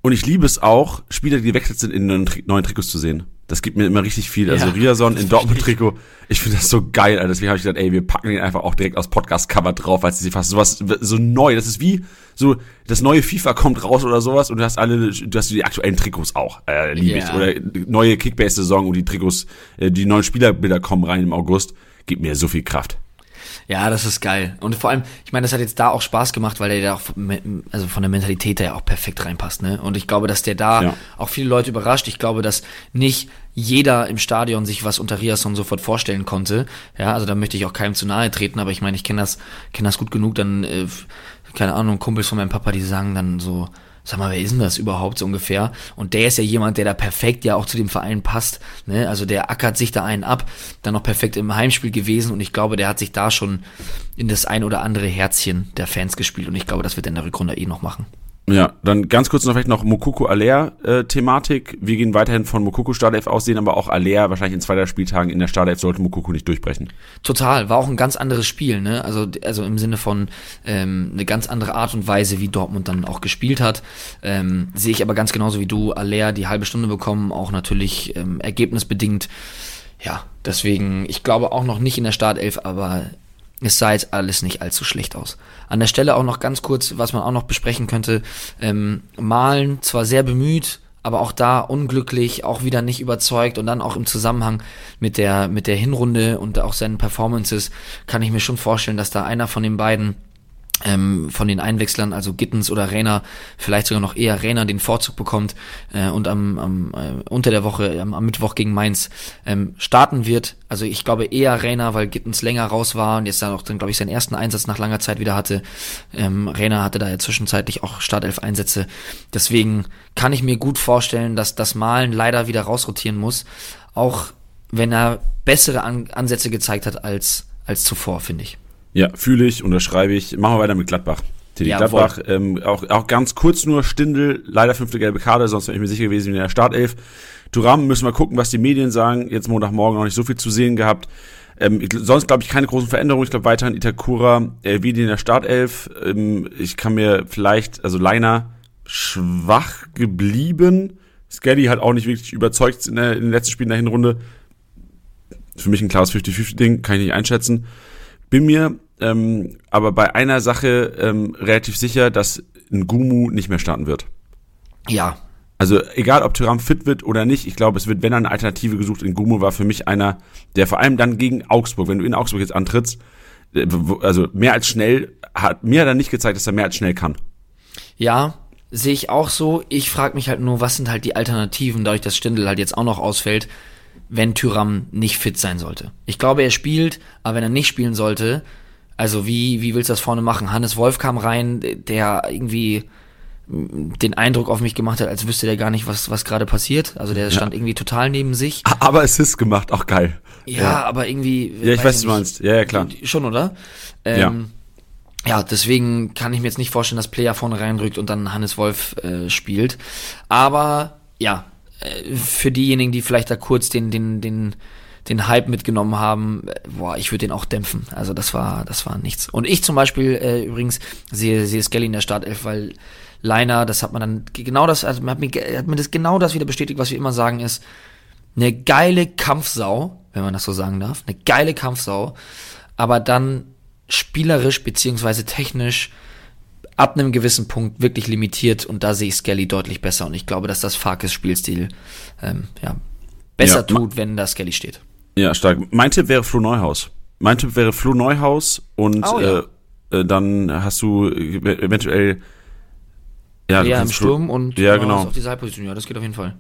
Und ich liebe es auch, Spieler, die gewechselt sind, in neuen, Trikots zu sehen. Das gibt mir immer richtig viel. Also ja, Riason in Dortmund-Trikot, ich finde das so geil. Also deswegen habe ich gesagt, ey, wir packen ihn einfach auch direkt aus Podcast-Cover drauf, weil sie fast sowas so neu. Das ist wie so das neue FIFA kommt raus oder sowas und du hast alle, du hast die aktuellen Trikots auch, äh, liebe yeah. ich. Oder neue Kickbase-Saison und die Trikots, äh, die neuen Spielerbilder kommen rein im August. Gibt mir so viel Kraft. Ja, das ist geil. Und vor allem, ich meine, das hat jetzt da auch Spaß gemacht, weil der da auch, also von der Mentalität her auch perfekt reinpasst, ne? Und ich glaube, dass der da ja. auch viele Leute überrascht. Ich glaube, dass nicht jeder im Stadion sich was unter Riasson sofort vorstellen konnte. Ja, also da möchte ich auch keinem zu nahe treten, aber ich meine, ich kenne das, kenne das gut genug, dann, äh, keine Ahnung, Kumpels von meinem Papa, die sagen dann so, sag mal, wer ist denn das überhaupt so ungefähr? Und der ist ja jemand, der da perfekt ja auch zu dem Verein passt. Ne? Also der ackert sich da einen ab, dann noch perfekt im Heimspiel gewesen und ich glaube, der hat sich da schon in das ein oder andere Herzchen der Fans gespielt und ich glaube, das wird er in der Rückrunde eh noch machen. Ja, dann ganz kurz noch vielleicht noch Mokoko Aller-Thematik. Äh, Wir gehen weiterhin von Mokoko Startelf aussehen, aber auch Aller wahrscheinlich in zwei der Spieltagen in der Startelf sollte Mokoko nicht durchbrechen. Total, war auch ein ganz anderes Spiel, ne? Also, also im Sinne von ähm, eine ganz andere Art und Weise, wie Dortmund dann auch gespielt hat. Ähm, Sehe ich aber ganz genauso wie du, Aller die halbe Stunde bekommen, auch natürlich ähm, ergebnisbedingt. Ja, deswegen, ich glaube auch noch nicht in der Startelf, aber es sah jetzt alles nicht allzu schlecht aus. An der Stelle auch noch ganz kurz, was man auch noch besprechen könnte. Ähm, Malen zwar sehr bemüht, aber auch da unglücklich, auch wieder nicht überzeugt und dann auch im Zusammenhang mit der, mit der Hinrunde und auch seinen Performances kann ich mir schon vorstellen, dass da einer von den beiden ähm, von den Einwechslern, also Gittens oder Rainer, vielleicht sogar noch eher Rainer den Vorzug bekommt äh, und am, am äh, unter der Woche, am, am Mittwoch gegen Mainz ähm, starten wird. Also ich glaube eher Rainer, weil Gittens länger raus war und jetzt dann auch dann, glaube ich, seinen ersten Einsatz nach langer Zeit wieder hatte. Ähm, Rainer hatte da ja zwischenzeitlich auch Startelf-Einsätze. Deswegen kann ich mir gut vorstellen, dass das Malen leider wieder rausrotieren muss. Auch wenn er bessere An Ansätze gezeigt hat als, als zuvor, finde ich. Ja, fühle ich, unterschreibe ich. Machen wir weiter mit Gladbach. Teddy Ja, Gladbach, ähm, auch, auch ganz kurz nur Stindel, leider fünfte gelbe Karte, sonst wäre ich mir sicher gewesen in der Startelf. Turam müssen wir gucken, was die Medien sagen. Jetzt Montagmorgen noch nicht so viel zu sehen gehabt. Ähm, ich, sonst glaube ich keine großen Veränderungen. Ich glaube weiterhin Itakura, äh, wie in der Startelf. Ähm, ich kann mir vielleicht, also Leiner schwach geblieben. Skelly hat auch nicht wirklich überzeugt in, der, in den letzten Spielen der Hinrunde. Für mich ein klares 50-50-Ding, kann ich nicht einschätzen. Bin mir ähm, aber bei einer Sache ähm, relativ sicher, dass ein Gumu nicht mehr starten wird. Ja, Also egal, ob Thuram fit wird oder nicht, ich glaube, es wird, wenn er eine Alternative gesucht, in Gumu war für mich einer, der vor allem dann gegen Augsburg, wenn du in Augsburg jetzt antrittst, äh, also mehr als schnell, hat mir er nicht gezeigt, dass er mehr als schnell kann. Ja, sehe ich auch so. Ich frage mich halt nur, was sind halt die Alternativen, dadurch, dass Stindl halt jetzt auch noch ausfällt, wenn Tyram nicht fit sein sollte. Ich glaube, er spielt, aber wenn er nicht spielen sollte, also wie, wie willst du das vorne machen? Hannes Wolf kam rein, der irgendwie den Eindruck auf mich gemacht hat, als wüsste der gar nicht, was, was gerade passiert. Also der stand irgendwie total neben sich. Aber Assist gemacht, auch geil. Ja, aber irgendwie. Ja, ich weiß, was du meinst. Ja, ja, klar. Schon, oder? Ähm, ja. deswegen kann ich mir jetzt nicht vorstellen, dass Player vorne reinrückt und dann Hannes Wolf äh, spielt. Aber ja, äh, für diejenigen, die vielleicht da kurz den, den, den, den Hype mitgenommen haben, boah, ich würde den auch dämpfen. Also das war, das war nichts. Und ich zum Beispiel äh, übrigens sehe, sehe Skelly in der Startelf, weil Leiner, das hat man dann genau das, also man hat mir, hat mir das genau das wieder bestätigt, was wir immer sagen ist, eine geile Kampfsau, wenn man das so sagen darf, eine geile Kampfsau, aber dann spielerisch beziehungsweise technisch ab einem gewissen Punkt wirklich limitiert und da sehe ich Skelly deutlich besser und ich glaube, dass das Farkes Spielstil ähm, ja, besser Ja, tut, wenn da Skelly steht. Ja, stark. Mein Tipp wäre Flo Neuhaus. Mein Tipp wäre Flo Neuhaus und Oh, ja. äh, äh, dann hast du ev- eventuell ja, Ja, im Sturm und ja, genau. auf die Seilposition, ja, das geht auf jeden Fall.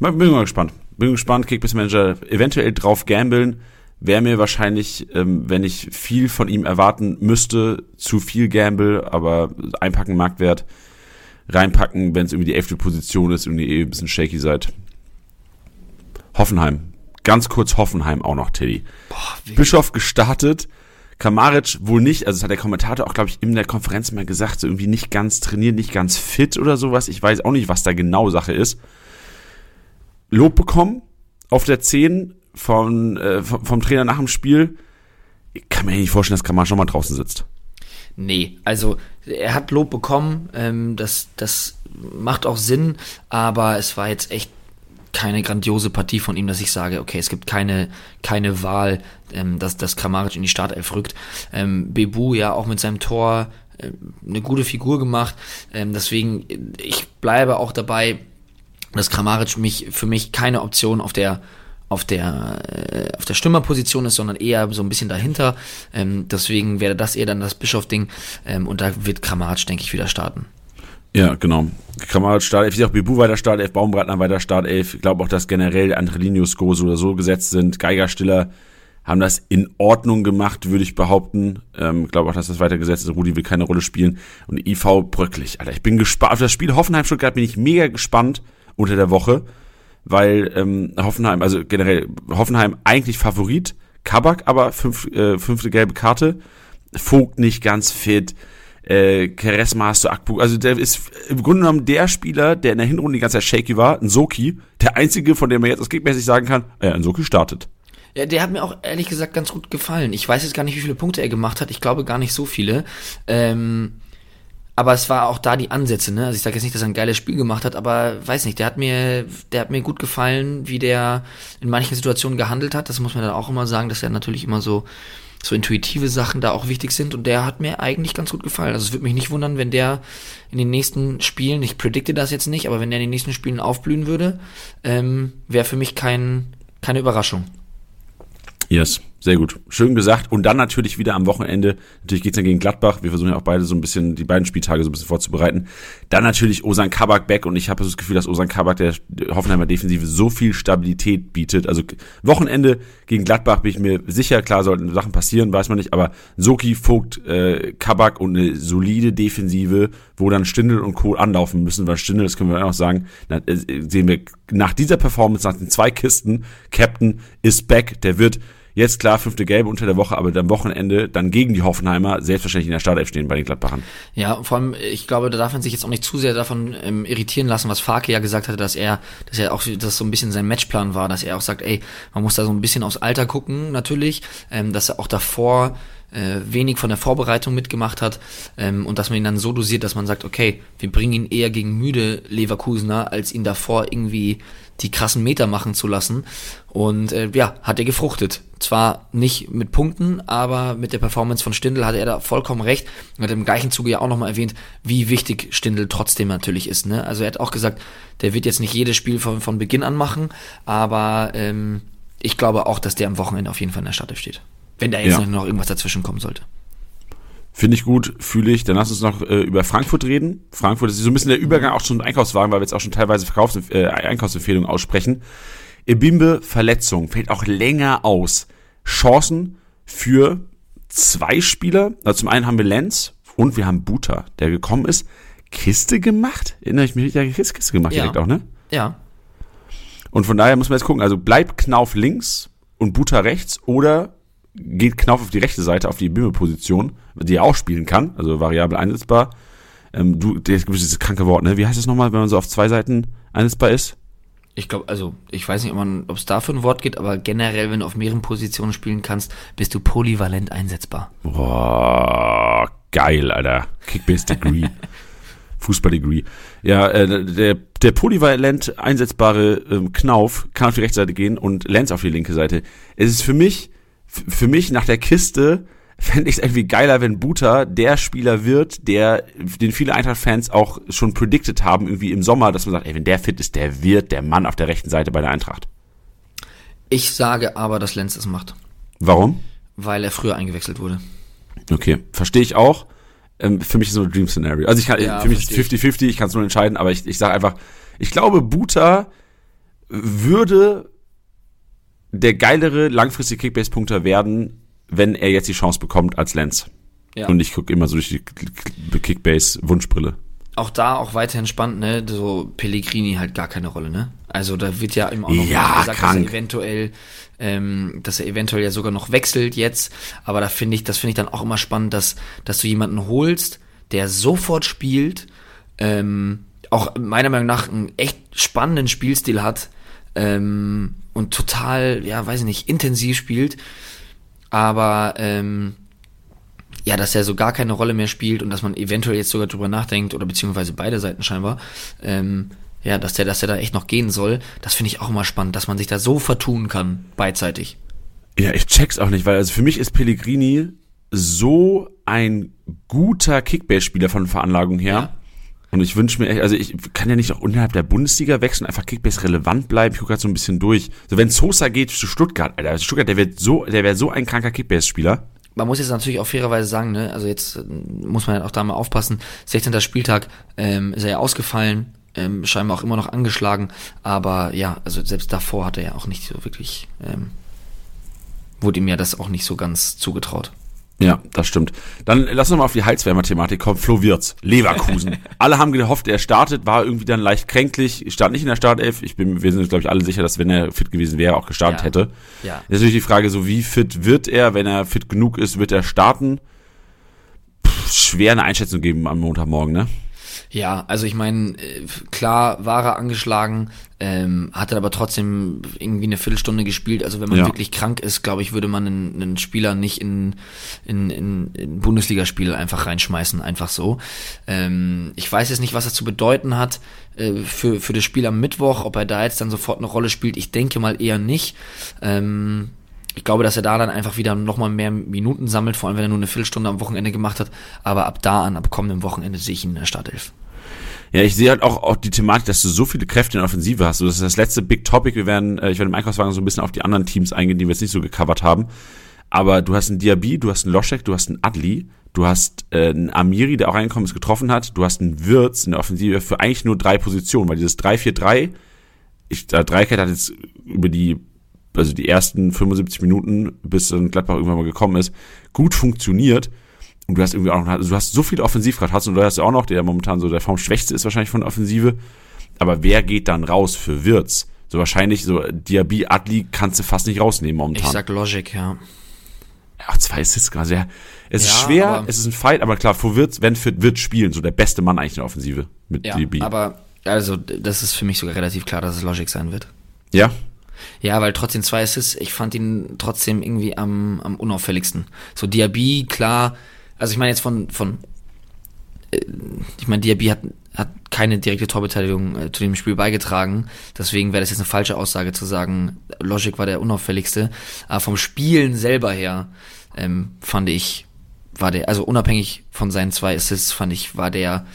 Bin mal gespannt. Bin gespannt, Kickbiss Manager eventuell drauf gambeln. Wäre mir wahrscheinlich, ähm, wenn ich viel von ihm erwarten müsste, zu viel Gamble, aber einpacken Marktwert, reinpacken, wenn es irgendwie die elfte Position ist und ihr eh ein bisschen shaky seid. Hoffenheim. Ganz kurz Hoffenheim auch noch, Teddy. Bischof gestartet, Kamaric wohl nicht, also das hat der Kommentator auch, glaube ich, in der Konferenz mal gesagt, so irgendwie nicht ganz trainiert, nicht ganz fit oder sowas. Ich weiß auch nicht, was da genau Sache ist. Lob bekommen auf der 10 von, äh, vom, vom Trainer nach dem Spiel. Ich kann mir nicht vorstellen, dass Kamaric schon mal draußen sitzt. Nee, also er hat Lob bekommen, ähm, das, das macht auch Sinn, aber es war jetzt echt keine grandiose Partie von ihm, dass ich sage, okay, es gibt keine, keine Wahl, ähm, dass, dass Kramaric in die Startelf rückt. Ähm, Bebu ja auch mit seinem Tor äh, eine gute Figur gemacht, ähm, deswegen, äh, ich bleibe auch dabei, dass Kramaric mich, für mich keine Option auf der auf der äh, auf der Stürmerposition ist, sondern eher so ein bisschen dahinter. Ähm, deswegen wäre das eher dann das Bischof-Ding ähm, und da wird Kramaric, denke ich, wieder starten. Ja, genau. Kramaric Startelf, ich sehe auch Bebu weiter Startelf, Baumgartner weiter Startelf. Ich glaube auch, dass generell andere Linius Gose oder so gesetzt sind. Geigerstiller haben das in Ordnung gemacht, würde ich behaupten. Ähm, glaube auch, dass das weiter gesetzt ist. Rudi will keine Rolle spielen. Und IV bröcklich. Alter, ich bin gespannt. Auf das Spiel Hoffenheim-Stuttgart bin ich mega gespannt unter der Woche, weil ähm, Hoffenheim, also generell Hoffenheim eigentlich Favorit. Kabak aber fünf, äh, fünfte gelbe Karte. Vogt nicht ganz fit. Äh, Charisma hast du Akpu. Also der ist im Grunde genommen der Spieler, der in der Hinrunde die ganze Zeit shaky war, ein Soki, der einzige, von dem man jetzt aus Kickmäßig sagen kann, äh, ein Soki startet. Ja, der hat mir auch ehrlich gesagt ganz gut gefallen. Ich weiß jetzt gar nicht, wie viele Punkte er gemacht hat. Ich glaube gar nicht so viele. Ähm, aber es war auch da die Ansätze, ne? Also ich sage jetzt nicht, dass er ein geiles Spiel gemacht hat, aber weiß nicht, der hat mir, der hat mir gut gefallen, wie der in manchen Situationen gehandelt hat. Das muss man dann auch immer sagen, dass er natürlich immer so so intuitive Sachen da auch wichtig sind und der hat mir eigentlich ganz gut gefallen. Also es würde mich nicht wundern, wenn der in den nächsten Spielen, ich predikte das jetzt nicht, aber wenn der in den nächsten Spielen aufblühen würde, ähm, wäre für mich kein, keine Überraschung. Yes, sehr gut. Schön gesagt. Und dann natürlich wieder am Wochenende, natürlich geht's dann gegen Gladbach. Wir versuchen ja auch beide so ein bisschen, die beiden Spieltage so ein bisschen vorzubereiten. Dann natürlich Osan Kabak back und ich habe das Gefühl, dass Osan Kabak der Hoffenheimer Defensive so viel Stabilität bietet. Also Wochenende gegen Gladbach bin ich mir sicher, klar sollten Sachen passieren, weiß man nicht, aber Soki, Vogt, äh, Kabak und eine solide Defensive, wo dann Stindel und Co. anlaufen müssen, weil Stindel, das können wir auch sagen, na, äh, sehen wir nach dieser Performance, nach den zwei Kisten, Captain ist back, der wird Jetzt klar, fünfte Gelbe unter der Woche, aber am Wochenende dann gegen die Hoffenheimer selbstverständlich in der Startelf stehen bei den Gladbachern. Ja, vor allem, ich glaube, da darf man sich jetzt auch nicht zu sehr davon ähm, irritieren lassen, was Farke ja gesagt hatte, dass er, dass er auch, das so ein bisschen sein Matchplan war, dass er auch sagt, ey, man muss da so ein bisschen aufs Alter gucken, natürlich, ähm, dass er auch davor äh, wenig von der Vorbereitung mitgemacht hat ähm, und dass man ihn dann so dosiert, dass man sagt, okay, wir bringen ihn eher gegen müde Leverkusener, als ihn davor irgendwie die krassen Meter machen zu lassen. Und äh, ja, hat er gefruchtet. Zwar nicht mit Punkten, aber mit der Performance von Stindl hatte er da vollkommen recht. Und hat im gleichen Zuge ja auch nochmal erwähnt, wie wichtig Stindl trotzdem natürlich ist. Ne? Also er hat auch gesagt, der wird jetzt nicht jedes Spiel von, von Beginn an machen, aber ähm, ich glaube auch, dass der am Wochenende auf jeden Fall in der Startelf steht. Wenn da jetzt ja. noch irgendwas dazwischen kommen sollte. Finde ich gut, fühle ich. Dann lass uns noch äh, über Frankfurt reden. Frankfurt ist so ein bisschen der Übergang auch schon Einkaufswagen, weil wir jetzt auch schon teilweise Verkaufs äh, Einkaufsempfehlungen aussprechen. Ebimbe Verletzung fällt auch länger aus. Chancen für zwei Spieler. Also zum einen haben wir Lenz und wir haben Buta, der gekommen ist. Kiste gemacht? Erinnere ich mich nicht, der Kiste gemacht ja. direkt auch, ne? Ja. Und von daher muss man jetzt gucken. Also bleibt Knauf links und Buta rechts oder geht Knauf auf die rechte Seite, auf die Bimmel-Position, die er auch spielen kann, also variabel einsetzbar. Ähm, du, das gibt dieses kranke Wort, ne? Wie heißt es nochmal, wenn man so auf zwei Seiten einsetzbar ist? Ich glaube, also ich weiß nicht, ob es dafür ein Wort gibt, aber generell, wenn du auf mehreren Positionen spielen kannst, bist du polyvalent einsetzbar. Boah, geil, Alter. Kickbase Degree. [laughs] Fußball Degree. Ja, äh, der, der polyvalent einsetzbare ähm, Knauf kann auf die rechte Seite gehen und Lenz auf die linke Seite. Es ist für mich für mich nach der Kiste fände ich es irgendwie geiler, wenn Buta der Spieler wird, der, den viele Eintracht-Fans auch schon predicted haben, irgendwie im Sommer, dass man sagt, ey, wenn der fit ist, der wird der Mann auf der rechten Seite bei der Eintracht. Ich sage aber, dass Lenz es macht. Warum? Weil er früher eingewechselt wurde. Okay, verstehe ich auch. Ähm, für mich ist es so ein Dream-Szenario. Also ich kann, ja, für mich ist 50-50, ich kann es nur entscheiden, aber ich, ich sage einfach, ich glaube, Buta würde der geilere langfristige Kickbase-Punkter werden, wenn er jetzt die Chance bekommt als Lenz. Ja. Und ich gucke immer so durch die Kickbase-Wunschbrille. Auch da auch weiterhin spannend, ne? So Pellegrini halt gar keine Rolle, ne? Also da wird ja immer auch noch ja, gesagt, krank. dass er eventuell, ähm, dass er eventuell ja sogar noch wechselt jetzt. Aber da finde ich, das finde ich dann auch immer spannend, dass, dass du jemanden holst, der sofort spielt, ähm, auch meiner Meinung nach einen echt spannenden Spielstil hat, ähm, und total, ja, weiß ich nicht, intensiv spielt. Aber ähm, ja, dass er so gar keine Rolle mehr spielt und dass man eventuell jetzt sogar drüber nachdenkt, oder beziehungsweise beide Seiten scheinbar, ähm, ja, dass der, dass der da echt noch gehen soll, das finde ich auch immer spannend, dass man sich da so vertun kann, beidseitig. Ja, ich check's auch nicht, weil also für mich ist Pellegrini so ein guter Kickbase-Spieler von Veranlagung her. Ja. Und ich wünsche mir, also ich kann ja nicht auch innerhalb der Bundesliga wechseln, einfach Kickbase relevant bleiben. Ich gucke gerade so ein bisschen durch. So, wenn Sosa geht zu Stuttgart, Alter, Stuttgart, der wird so, der wäre so ein kranker Kickbase-Spieler. Man muss jetzt natürlich auch fairerweise sagen, ne, also jetzt äh, muss man ja auch da mal aufpassen. 16. Spieltag ähm, ist er ja ausgefallen, ähm, scheinbar auch immer noch angeschlagen, aber ja, also selbst davor hat er ja auch nicht so wirklich, ähm, wurde ihm ja das auch nicht so ganz zugetraut. Ja, das stimmt. Dann lass uns mal auf die Heizwärmer-Thematik kommen. Flo Wirtz, Leverkusen. [laughs] alle haben gehofft, er startet, war irgendwie dann leicht kränklich, stand nicht in der Startelf. Ich bin, wir sind uns, glaube ich, alle sicher, dass wenn er fit gewesen wäre, auch gestartet Ja. hätte. Ja. Ist natürlich die Frage, so wie fit wird er? Wenn er fit genug ist, wird er starten? Pff, schwer eine Einschätzung geben am Montagmorgen, ne? Ja, also ich meine, äh, klar war er angeschlagen, ähm, hat er aber trotzdem irgendwie eine Viertelstunde gespielt. Also wenn man Ja. wirklich krank ist, glaube ich, würde man einen, einen Spieler nicht in, in, in, in Bundesligaspiel einfach reinschmeißen, einfach so. Ähm, ich weiß jetzt nicht, was das zu bedeuten hat äh, für, für das Spiel am Mittwoch, ob er da jetzt dann sofort eine Rolle spielt. Ich denke mal eher nicht. Ähm, ich glaube, dass er da dann einfach wieder nochmal mehr Minuten sammelt, vor allem wenn er nur eine Viertelstunde am Wochenende gemacht hat. Aber ab da an, ab kommendem Wochenende sehe ich ihn in der Startelf. Ja, ich sehe halt auch, auch die Thematik, dass du so viele Kräfte in der Offensive hast. Das ist das letzte Big Topic. Wir werden, äh, ich werde im Einkaufswagen so ein bisschen auf die anderen Teams eingehen, die wir jetzt nicht so gecovert haben. Aber du hast einen Diaby, du hast einen Loschek, du hast einen Adli, du hast äh, einen Amiri, der auch reingekommen ist, getroffen hat. Du hast einen Wirtz in der Offensive für eigentlich nur drei Positionen, weil dieses 3-4-3, ich, der Dreikette hat jetzt über die, also die ersten 75 Minuten, bis dann Gladbach irgendwann mal gekommen ist, gut funktioniert. Und du hast irgendwie auch noch, also du hast so viele Offensivgrad, hast du hast du auch noch, der momentan so der Formschwächste ist wahrscheinlich von der Offensive. Aber wer geht dann raus für Wirtz? So wahrscheinlich, so Diaby, Adli kannst du fast nicht rausnehmen momentan. Ich sag Logic, ja. Ja, zwei Assists gerade. Ja, es ist Ja, schwer, aber- es ist ein Fight, aber klar, vor Wirtz, wenn für Wirtz spielen, so der beste Mann eigentlich in der Offensive mit Ja, DB. aber also das ist für mich sogar relativ klar, dass es Logic sein wird. ja, Ja, weil trotzdem zwei Assists, ich fand ihn trotzdem irgendwie am, am unauffälligsten. So Diaby, klar, also ich meine jetzt von, von äh, ich meine, Diaby hat, hat keine direkte Torbeteiligung äh, zu dem Spiel beigetragen, deswegen wäre das jetzt eine falsche Aussage zu sagen, Logic war der unauffälligste. Aber vom Spielen selber her ähm, fand ich, war der, also unabhängig von seinen zwei Assists, fand ich, war der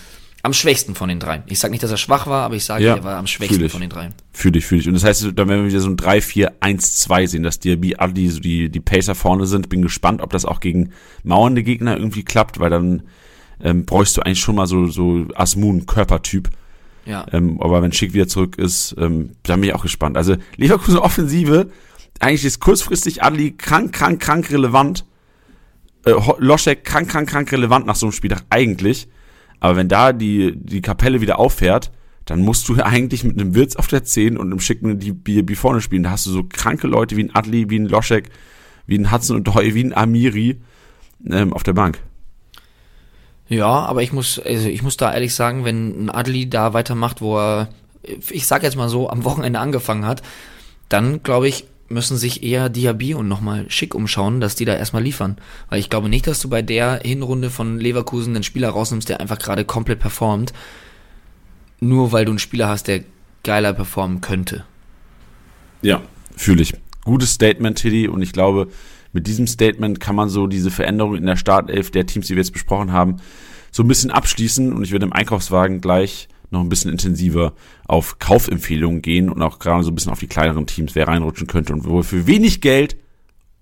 am schwächsten von den dreien. Ich sage nicht, dass er schwach war, aber ich sage, Ja, er war am schwächsten von den dreien. fühle ich, fühle ich. Und das heißt, dann werden wir wieder so ein 3-4-1-2 sehen, dass Diaby, Adli, so die, die Pacer vorne sind. Bin gespannt, ob das auch gegen mauernde Gegner irgendwie klappt, weil dann ähm, bräuchst du eigentlich schon mal so, so Asmun-Körpertyp. Ja. Ähm, aber wenn Schick wieder zurück ist, ähm, da bin ich auch gespannt. Also Leverkusen Offensive, eigentlich ist kurzfristig Adli krank, krank, krank relevant. Äh, Loschek krank, krank, krank relevant nach so einem Spieltag eigentlich. Aber wenn da die, die Kapelle wieder auffährt, dann musst du [laughs] eigentlich mit einem Wirtz auf der 10 und einem Schicken die BB vorne spielen. Da hast du so kranke Leute wie ein Adli, wie ein Loschek, wie ein Hudson und Doy, wie ein Amiri ähm, auf der Bank. Ja, aber ich muss, also ich muss da ehrlich sagen, wenn ein Adli da weitermacht, wo er, ich sag jetzt mal so, am Wochenende angefangen hat, dann glaube ich, müssen sich eher Diaby und nochmal schick umschauen, dass die da erstmal liefern. Weil ich glaube nicht, dass du bei der Hinrunde von Leverkusen einen Spieler rausnimmst, der einfach gerade komplett performt, nur weil du einen Spieler hast, der geiler performen könnte. Ja, fühle ich. Gutes Statement, Tiddy. Und ich glaube, mit diesem Statement kann man so diese Veränderung in der Startelf der Teams, die wir jetzt besprochen haben, so ein bisschen abschließen. Und ich werde im Einkaufswagen gleich noch ein bisschen intensiver auf Kaufempfehlungen gehen und auch gerade so ein bisschen auf die kleineren Teams, wer reinrutschen könnte und wo ihr für wenig Geld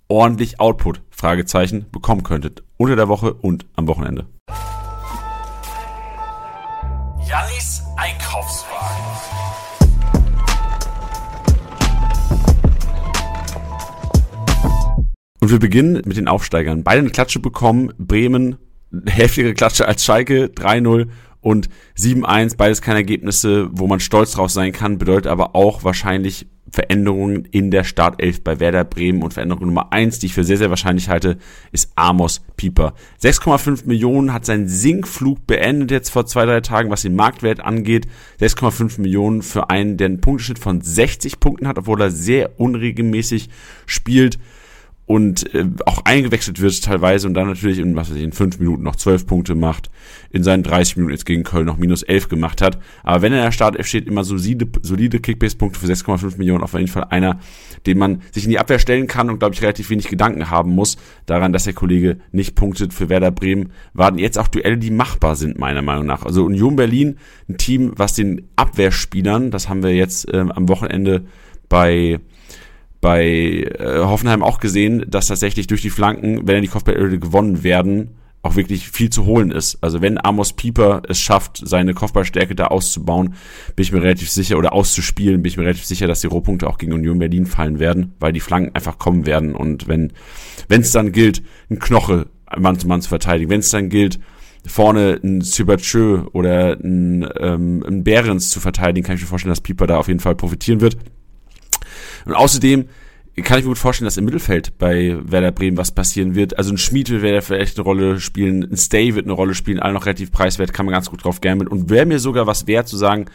ordentlich Output, Fragezeichen, bekommen könntet. Unter der Woche und am Wochenende. Jannis Einkaufswagen. Und wir beginnen mit den Aufsteigern. Beide eine Klatsche bekommen. Bremen, [laughs] heftige Klatsche als Schalke, 3-0 und 7-1. Beides keine Ergebnisse, wo man stolz drauf sein kann, bedeutet aber auch wahrscheinlich Veränderungen in der Startelf bei Werder Bremen. Und Veränderung Nummer eins, die ich für sehr, sehr wahrscheinlich halte, ist Amos Pieper. 6,5 Millionen hat seinen Sinkflug beendet jetzt vor zwei, drei Tagen, was den Marktwert angeht. 6,5 Millionen für einen, der einen Punkteschnitt von 60 Punkten hat, obwohl er sehr unregelmäßig spielt und äh, auch eingewechselt wird teilweise und dann natürlich in, was weiß ich, in fünf Minuten noch zwölf Punkte macht, in seinen 30 Minuten jetzt gegen Köln noch minus elf gemacht hat. Aber wenn er in der Startelf steht, immer solide, solide Kickbase-Punkte für 6,5 Millionen, auf jeden Fall einer, den man sich in die Abwehr stellen kann und, glaube ich, relativ wenig Gedanken haben muss daran, dass der Kollege nicht punktet für Werder Bremen, warten jetzt auch Duelle, die machbar sind, meiner Meinung nach. Also Union Berlin, ein Team, was den Abwehrspielern, das haben wir jetzt ähm, am Wochenende bei bei äh, Hoffenheim auch gesehen, dass tatsächlich durch die Flanken, wenn er die Kopfbälle gewonnen werden, auch wirklich viel zu holen ist. Also wenn Amos Pieper es schafft, seine Kopfballstärke da auszubauen, bin ich mir relativ sicher, oder auszuspielen, bin ich mir relativ sicher, dass die Rohpunkte auch gegen Union Berlin fallen werden, weil die Flanken einfach kommen werden. Und wenn es dann gilt, einen Knoche Mann zu Mann zu verteidigen, wenn es dann gilt, vorne ein Sibachö oder ein, ähm, ein Behrens zu verteidigen, kann ich mir vorstellen, dass Pieper da auf jeden Fall profitieren wird. Und außerdem kann ich mir gut vorstellen, dass im Mittelfeld bei Werder Bremen was passieren wird. Also ein Schmied wird vielleicht eine Rolle spielen, ein Stay wird eine Rolle spielen, alle noch relativ preiswert, kann man ganz gut drauf gambeln. Und wäre mir sogar was wert zu sagen,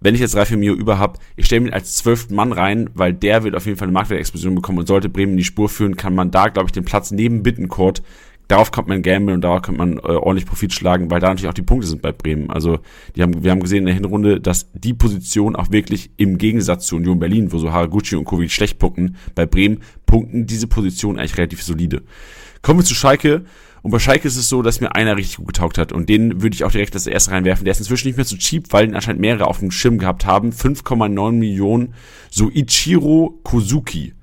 wenn ich jetzt vier Mio über habe, ich stelle ihn als zwölften Mann rein, weil der wird auf jeden Fall eine Marktwertexplosion bekommen und sollte Bremen in die Spur führen, kann man da, glaube ich, den Platz neben Bittencourt darauf kommt man gambeln und darauf kann man äh, ordentlich Profit schlagen, weil da natürlich auch die Punkte sind bei Bremen. Also die haben, wir haben gesehen in der Hinrunde, dass die Position auch wirklich im Gegensatz zu Union Berlin, wo so Haraguchi und Kovic schlecht punkten, bei Bremen punkten diese Position eigentlich relativ solide. Kommen wir zu Schalke. Und bei Schalke ist es so, dass mir einer richtig gut getaugt hat. Und den würde ich auch direkt als erste reinwerfen. Der ist inzwischen nicht mehr so cheap, weil ihn anscheinend mehrere auf dem Schirm gehabt haben. 5,9 Millionen. So Ichiro Kozuki.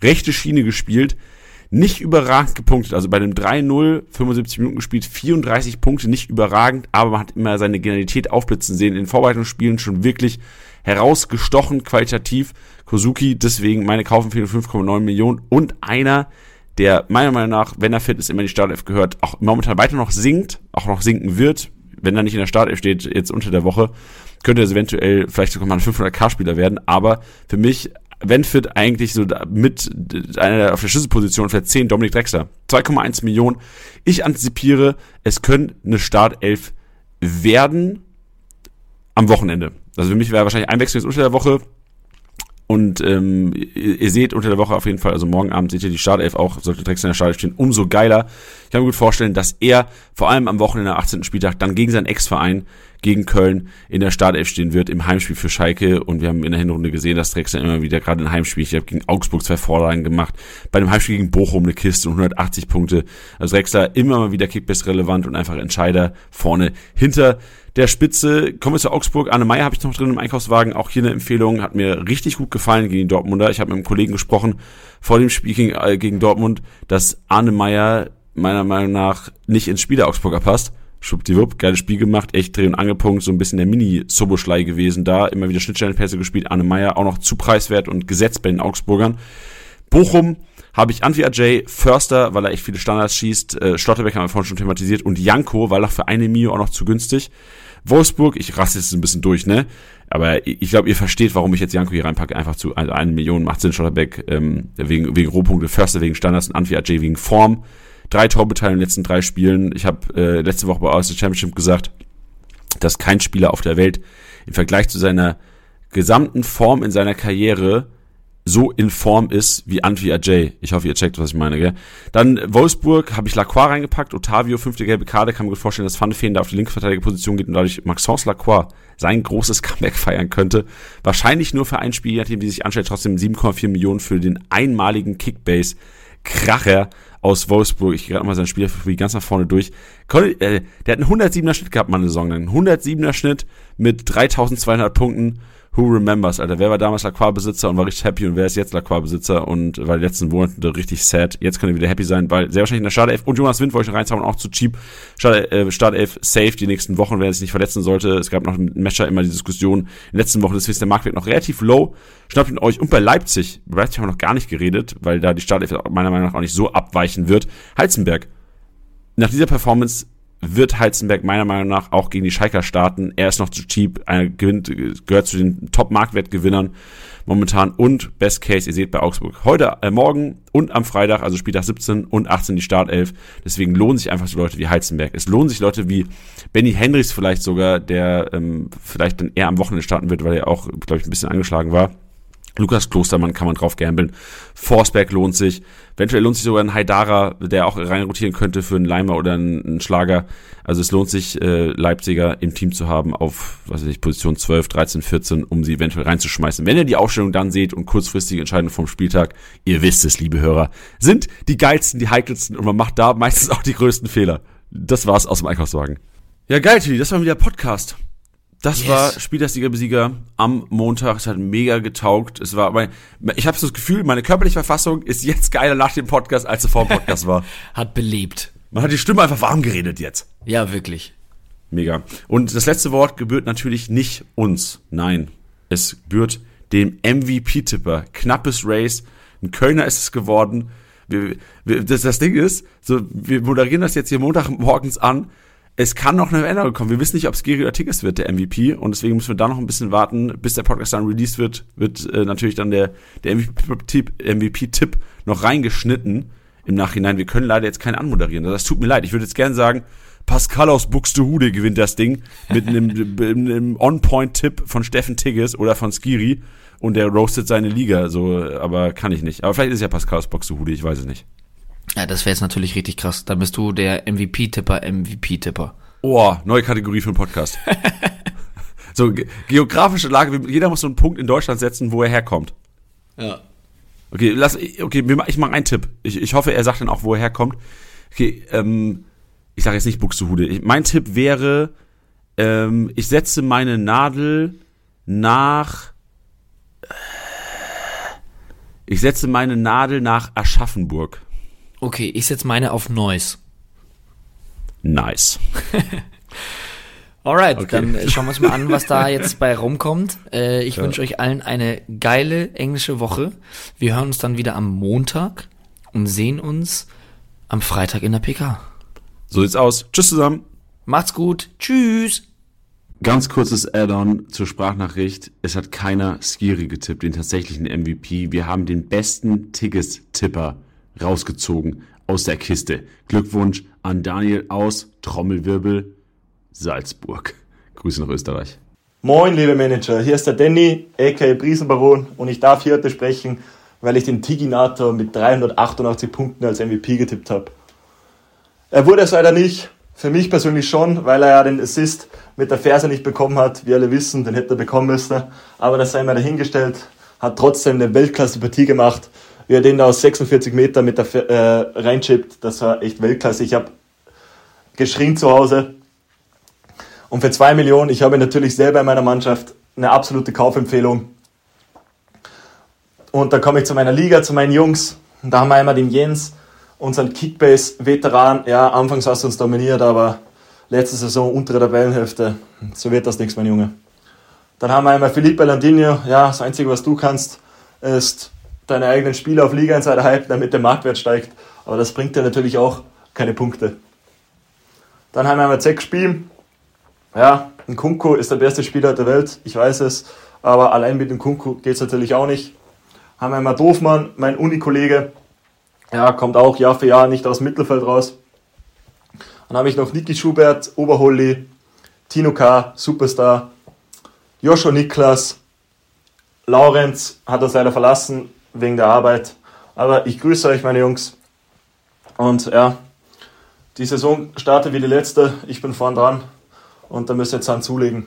Rechte Schiene gespielt nicht überragend gepunktet. Also bei dem 3-0, 75 Minuten gespielt, 34 Punkte, nicht überragend, aber man hat immer seine Genialität aufblitzen sehen. In Vorbereitungsspielen schon wirklich herausgestochen, qualitativ. Kozuki, deswegen meine Kaufempfehlung 5,9 Millionen und einer, der meiner Meinung nach, wenn er fit ist, immer in die Startelf gehört, auch momentan weiter noch sinkt, auch noch sinken wird, wenn er nicht in der Startelf steht, jetzt unter der Woche, könnte es eventuell vielleicht sogar mal ein 500k-Spieler werden, aber für mich wenn fit eigentlich so mit einer auf der Schlüsselposition vielleicht 10 Dominik Drexler. 2,1 Millionen. Ich antizipiere, es könnte eine Startelf werden am Wochenende. Also für mich wäre wahrscheinlich Einwechslung unter der Woche. Und ähm, ihr, ihr, seht unter der Woche auf jeden Fall, also morgen Abend seht ihr die Startelf auch, sollte Drexler in der Startelf stehen, umso geiler. Ich kann mir gut vorstellen, dass er vor allem am Wochenende, 18. Spieltag, dann gegen seinen Ex-Verein gegen Köln in der Startelf stehen wird im Heimspiel für Schalke. Und wir haben in der Hinrunde gesehen, dass Drexler immer wieder gerade in Heimspiel, ich habe gegen Augsburg zwei Vorlagen gemacht, bei dem Heimspiel gegen Bochum eine Kiste und 180 Punkte. Also Drexler immer mal wieder Kickbase relevant und einfach Entscheider vorne hinter der Spitze. Kommen wir zu Augsburg. Arne Meyer habe ich noch drin im Einkaufswagen. Auch hier eine Empfehlung. Hat mir richtig gut gefallen gegen Dortmunder. Ich habe mit einem Kollegen gesprochen vor dem Spiel gegen, äh, gegen Dortmund, dass Arne Meyer meiner Meinung nach nicht ins Spiel der Augsburger passt schwuppdiwupp, geiles Spiel gemacht, echt Dreh- und Angelpunkt, so ein bisschen der Mini-Soboschlei gewesen da, immer wieder Schnittstellenpässe gespielt, Anne Meyer auch noch zu preiswert und gesetzt bei den Augsburgern. Bochum habe ich Antwi Ajay, Förster, weil er echt viele Standards schießt, äh, Schlotterbeck haben wir vorhin schon thematisiert und Janko, weil er für eine Mio auch noch zu günstig. Wolfsburg, ich raste jetzt ein bisschen durch, ne? Aber ich glaube, ihr versteht, warum ich jetzt Janko hier reinpacke. Einfach zu also eine Million macht Sinn, Schlotterbeck ähm, wegen, wegen Rohpunkte, Förster wegen Standards und Antwi Ajay wegen Form drei Torbeteiligungen in den letzten drei Spielen. Ich habe äh, letzte Woche bei Austin Championship gesagt, dass kein Spieler auf der Welt im Vergleich zu seiner gesamten Form in seiner Karriere so in Form ist wie Antwi Ajay. Ich hoffe, ihr checkt, was ich meine. Gell? Dann Wolfsburg habe ich Lacroix reingepackt, Otavio, fünfte gelbe Karte, kann man gut vorstellen, dass Van Feen da auf die Linksverteidigerposition geht und dadurch Maxence Lacroix sein großes Comeback feiern könnte. Wahrscheinlich nur für ein Spiel, nachdem die sich anstellt, trotzdem 7,4 Millionen für den einmaligen Kickbase Kracher aus Wolfsburg. Ich gerade mal sein Spiel ganz nach vorne durch. Äh, der hat einen 107er Schnitt gehabt, meine Saison. Einen 107er Schnitt mit 3200 Punkten Who remembers, Alter? Wer war damals Lacroix-Besitzer und war richtig happy und wer ist jetzt Lacroix-Besitzer und war die letzten Monate richtig sad? Jetzt können wir wieder happy sein, weil sehr wahrscheinlich in der Startelf und Jonas Wind wollte ich reinzaubern, auch zu cheap. Start, äh, Startelf safe die nächsten Wochen, wenn er sich nicht verletzen sollte. Es gab noch im Matcher immer die Diskussion. In den letzten Wochen ist der Marktwert noch relativ low. Schnappt ihn euch. Und bei Leipzig, bei Leipzig haben wir noch gar nicht geredet, weil da die Startelf meiner Meinung nach auch nicht so abweichen wird. Heizenberg. Nach dieser Performance wird Heizenberg meiner Meinung nach auch gegen die Schalker starten. Er ist noch zu cheap, er gewinnt, gehört zu den Top-Marktwertgewinnern momentan und Best Case, ihr seht bei Augsburg heute, äh, morgen und am Freitag, also Spieltag 17 und 18 die Startelf. Deswegen lohnen sich einfach so Leute wie Heizenberg. Es lohnen sich Leute wie Benny Hendricks vielleicht sogar, der ähm, vielleicht dann eher am Wochenende starten wird, weil er auch, glaube ich, ein bisschen angeschlagen war. Lukas Klostermann kann man drauf gambeln. Forsberg lohnt sich. Eventuell lohnt sich sogar ein Haidara, der auch reinrotieren könnte für einen Leimer oder einen, Schlager. Also es lohnt sich, äh, Leipziger im Team zu haben auf, was weiß ich, Position 12, 13, 14, um sie eventuell reinzuschmeißen. Wenn ihr die Aufstellung dann seht und kurzfristige Entscheidungen vom Spieltag, ihr wisst es, liebe Hörer, sind die geilsten, die heikelsten und man macht da meistens auch die größten Fehler. Das war's aus dem Einkaufswagen. Ja, geil, Tilly, das war wieder Podcast. Das yes. war Spiel der Siegerbesieger am Montag. Es hat mega getaugt. Es war, mein, ich habe so das Gefühl, meine körperliche Verfassung ist jetzt geiler nach dem Podcast, als sie vor dem Podcast war. [laughs] hat belebt. Man hat die Stimme einfach warm geredet jetzt. Ja, wirklich. Mega. Und das letzte Wort gebührt natürlich nicht uns. Nein. Es gebührt dem MVP-Tipper. Knappes Race. Ein Kölner ist es geworden. Wir, wir, das, das Ding ist, so, wir moderieren das jetzt hier Montagmorgens an es kann noch eine Änderung kommen. Wir wissen nicht, ob es Giri oder Tickets wird, der MVP. Und deswegen müssen wir da noch ein bisschen warten, bis der Podcast dann released wird, wird äh, natürlich dann der, der MVP-Tipp MVP noch reingeschnitten im Nachhinein. Wir können leider jetzt keinen anmoderieren. Das tut mir leid. Ich würde jetzt gerne sagen, Pascal aus Buxtehude gewinnt das Ding mit einem, [laughs] einem On-Point-Tipp von Steffen Tigges oder von Skiri und der roastet seine Liga. So, aber kann ich nicht. Aber vielleicht ist ja Pascal aus Buxtehude, ich weiß es nicht. Ja, das wäre jetzt natürlich richtig krass. Dann bist du der MVP-Tipper, MVP-Tipper. Oh, neue Kategorie für den Podcast. [laughs] so, ge geografische Lage, jeder muss so einen Punkt in Deutschland setzen, wo er herkommt. Ja. Okay, lass, okay, ich mache einen Tipp. Ich, ich hoffe, er sagt dann auch, wo er herkommt. Okay, ähm, ich sage jetzt nicht Buxtehude. Mein Tipp wäre, ähm, ich setze meine Nadel nach, ich setze meine Nadel nach Aschaffenburg. Okay, ich setze meine auf Neuss. Nice. [laughs] Alright, okay. dann schauen wir uns mal an, was da [laughs] jetzt bei rumkommt. Äh, ich ja. wünsche euch allen eine geile englische Woche. Wir hören uns dann wieder am Montag und sehen uns am Freitag in der PK. So sieht's aus. Tschüss zusammen. Macht's gut. Tschüss. Ganz kurzes Add-on zur Sprachnachricht. Es hat keiner Skiri getippt, den tatsächlichen MVP. Wir haben den besten Tickets-Tipper rausgezogen aus der Kiste. Glückwunsch an Daniel aus Trommelwirbel Salzburg. Grüße nach Österreich. Moin, liebe Manager, hier ist der Danny, aka Brisenbaron, und ich darf hier heute sprechen, weil ich den Tiginator mit 388 Punkten als MVP getippt habe. Er wurde es leider nicht, für mich persönlich schon, weil er ja den Assist mit der Ferse nicht bekommen hat. Wie alle wissen, den hätte er bekommen müssen. Aber das sei mal dahingestellt, hat trotzdem eine Weltklasse-Partie gemacht wie er den da aus 46 Meter mit der äh, reinchippt, das war echt Weltklasse. Ich habe geschrien zu Hause. Und für zwei Millionen, ich habe natürlich selber in meiner Mannschaft eine absolute Kaufempfehlung. Und dann komme ich zu meiner Liga, zu meinen Jungs. Und da haben wir einmal den Jens, unseren Kickbase-Veteran. Ja, anfangs hast du uns dominiert, aber letzte Saison unter der Tabellenhälfte. So wird das nichts, mein Junge. Dann haben wir einmal Felipe Landinho. Ja, das Einzige, was du kannst, ist deine eigenen Spieler auf Liga Insider hypen, damit der Marktwert steigt. Aber das bringt dir natürlich auch keine Punkte. Dann haben wir einmal Zeck Spiel. Ja, ein Kunku ist der beste Spieler der Welt, ich weiß es. Aber allein mit dem Kunku geht es natürlich auch nicht. Haben wir einmal Doofmann, mein Unikollege. Ja, kommt auch Jahr für Jahr nicht aus dem Mittelfeld raus. Dann habe ich noch Niki Schubert, Oberholli, Tino K., Superstar, Joshua Niklas, Laurenz hat er leider verlassen, wegen der Arbeit. Aber ich grüße euch, meine Jungs. Und ja, die Saison startet wie die letzte. Ich bin vorn dran. Und da müsst ihr jetzt Hand zulegen,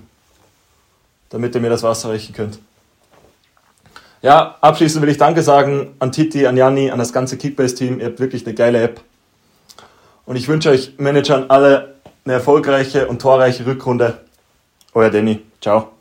damit ihr mir das Wasser reichen könnt. Ja, abschließend will ich Danke sagen an Titi, an Janni, an das ganze Kickbase-Team. Ihr habt wirklich eine geile App. Und ich wünsche euch Managern alle eine erfolgreiche und torreiche Rückrunde. Euer Danny. Ciao.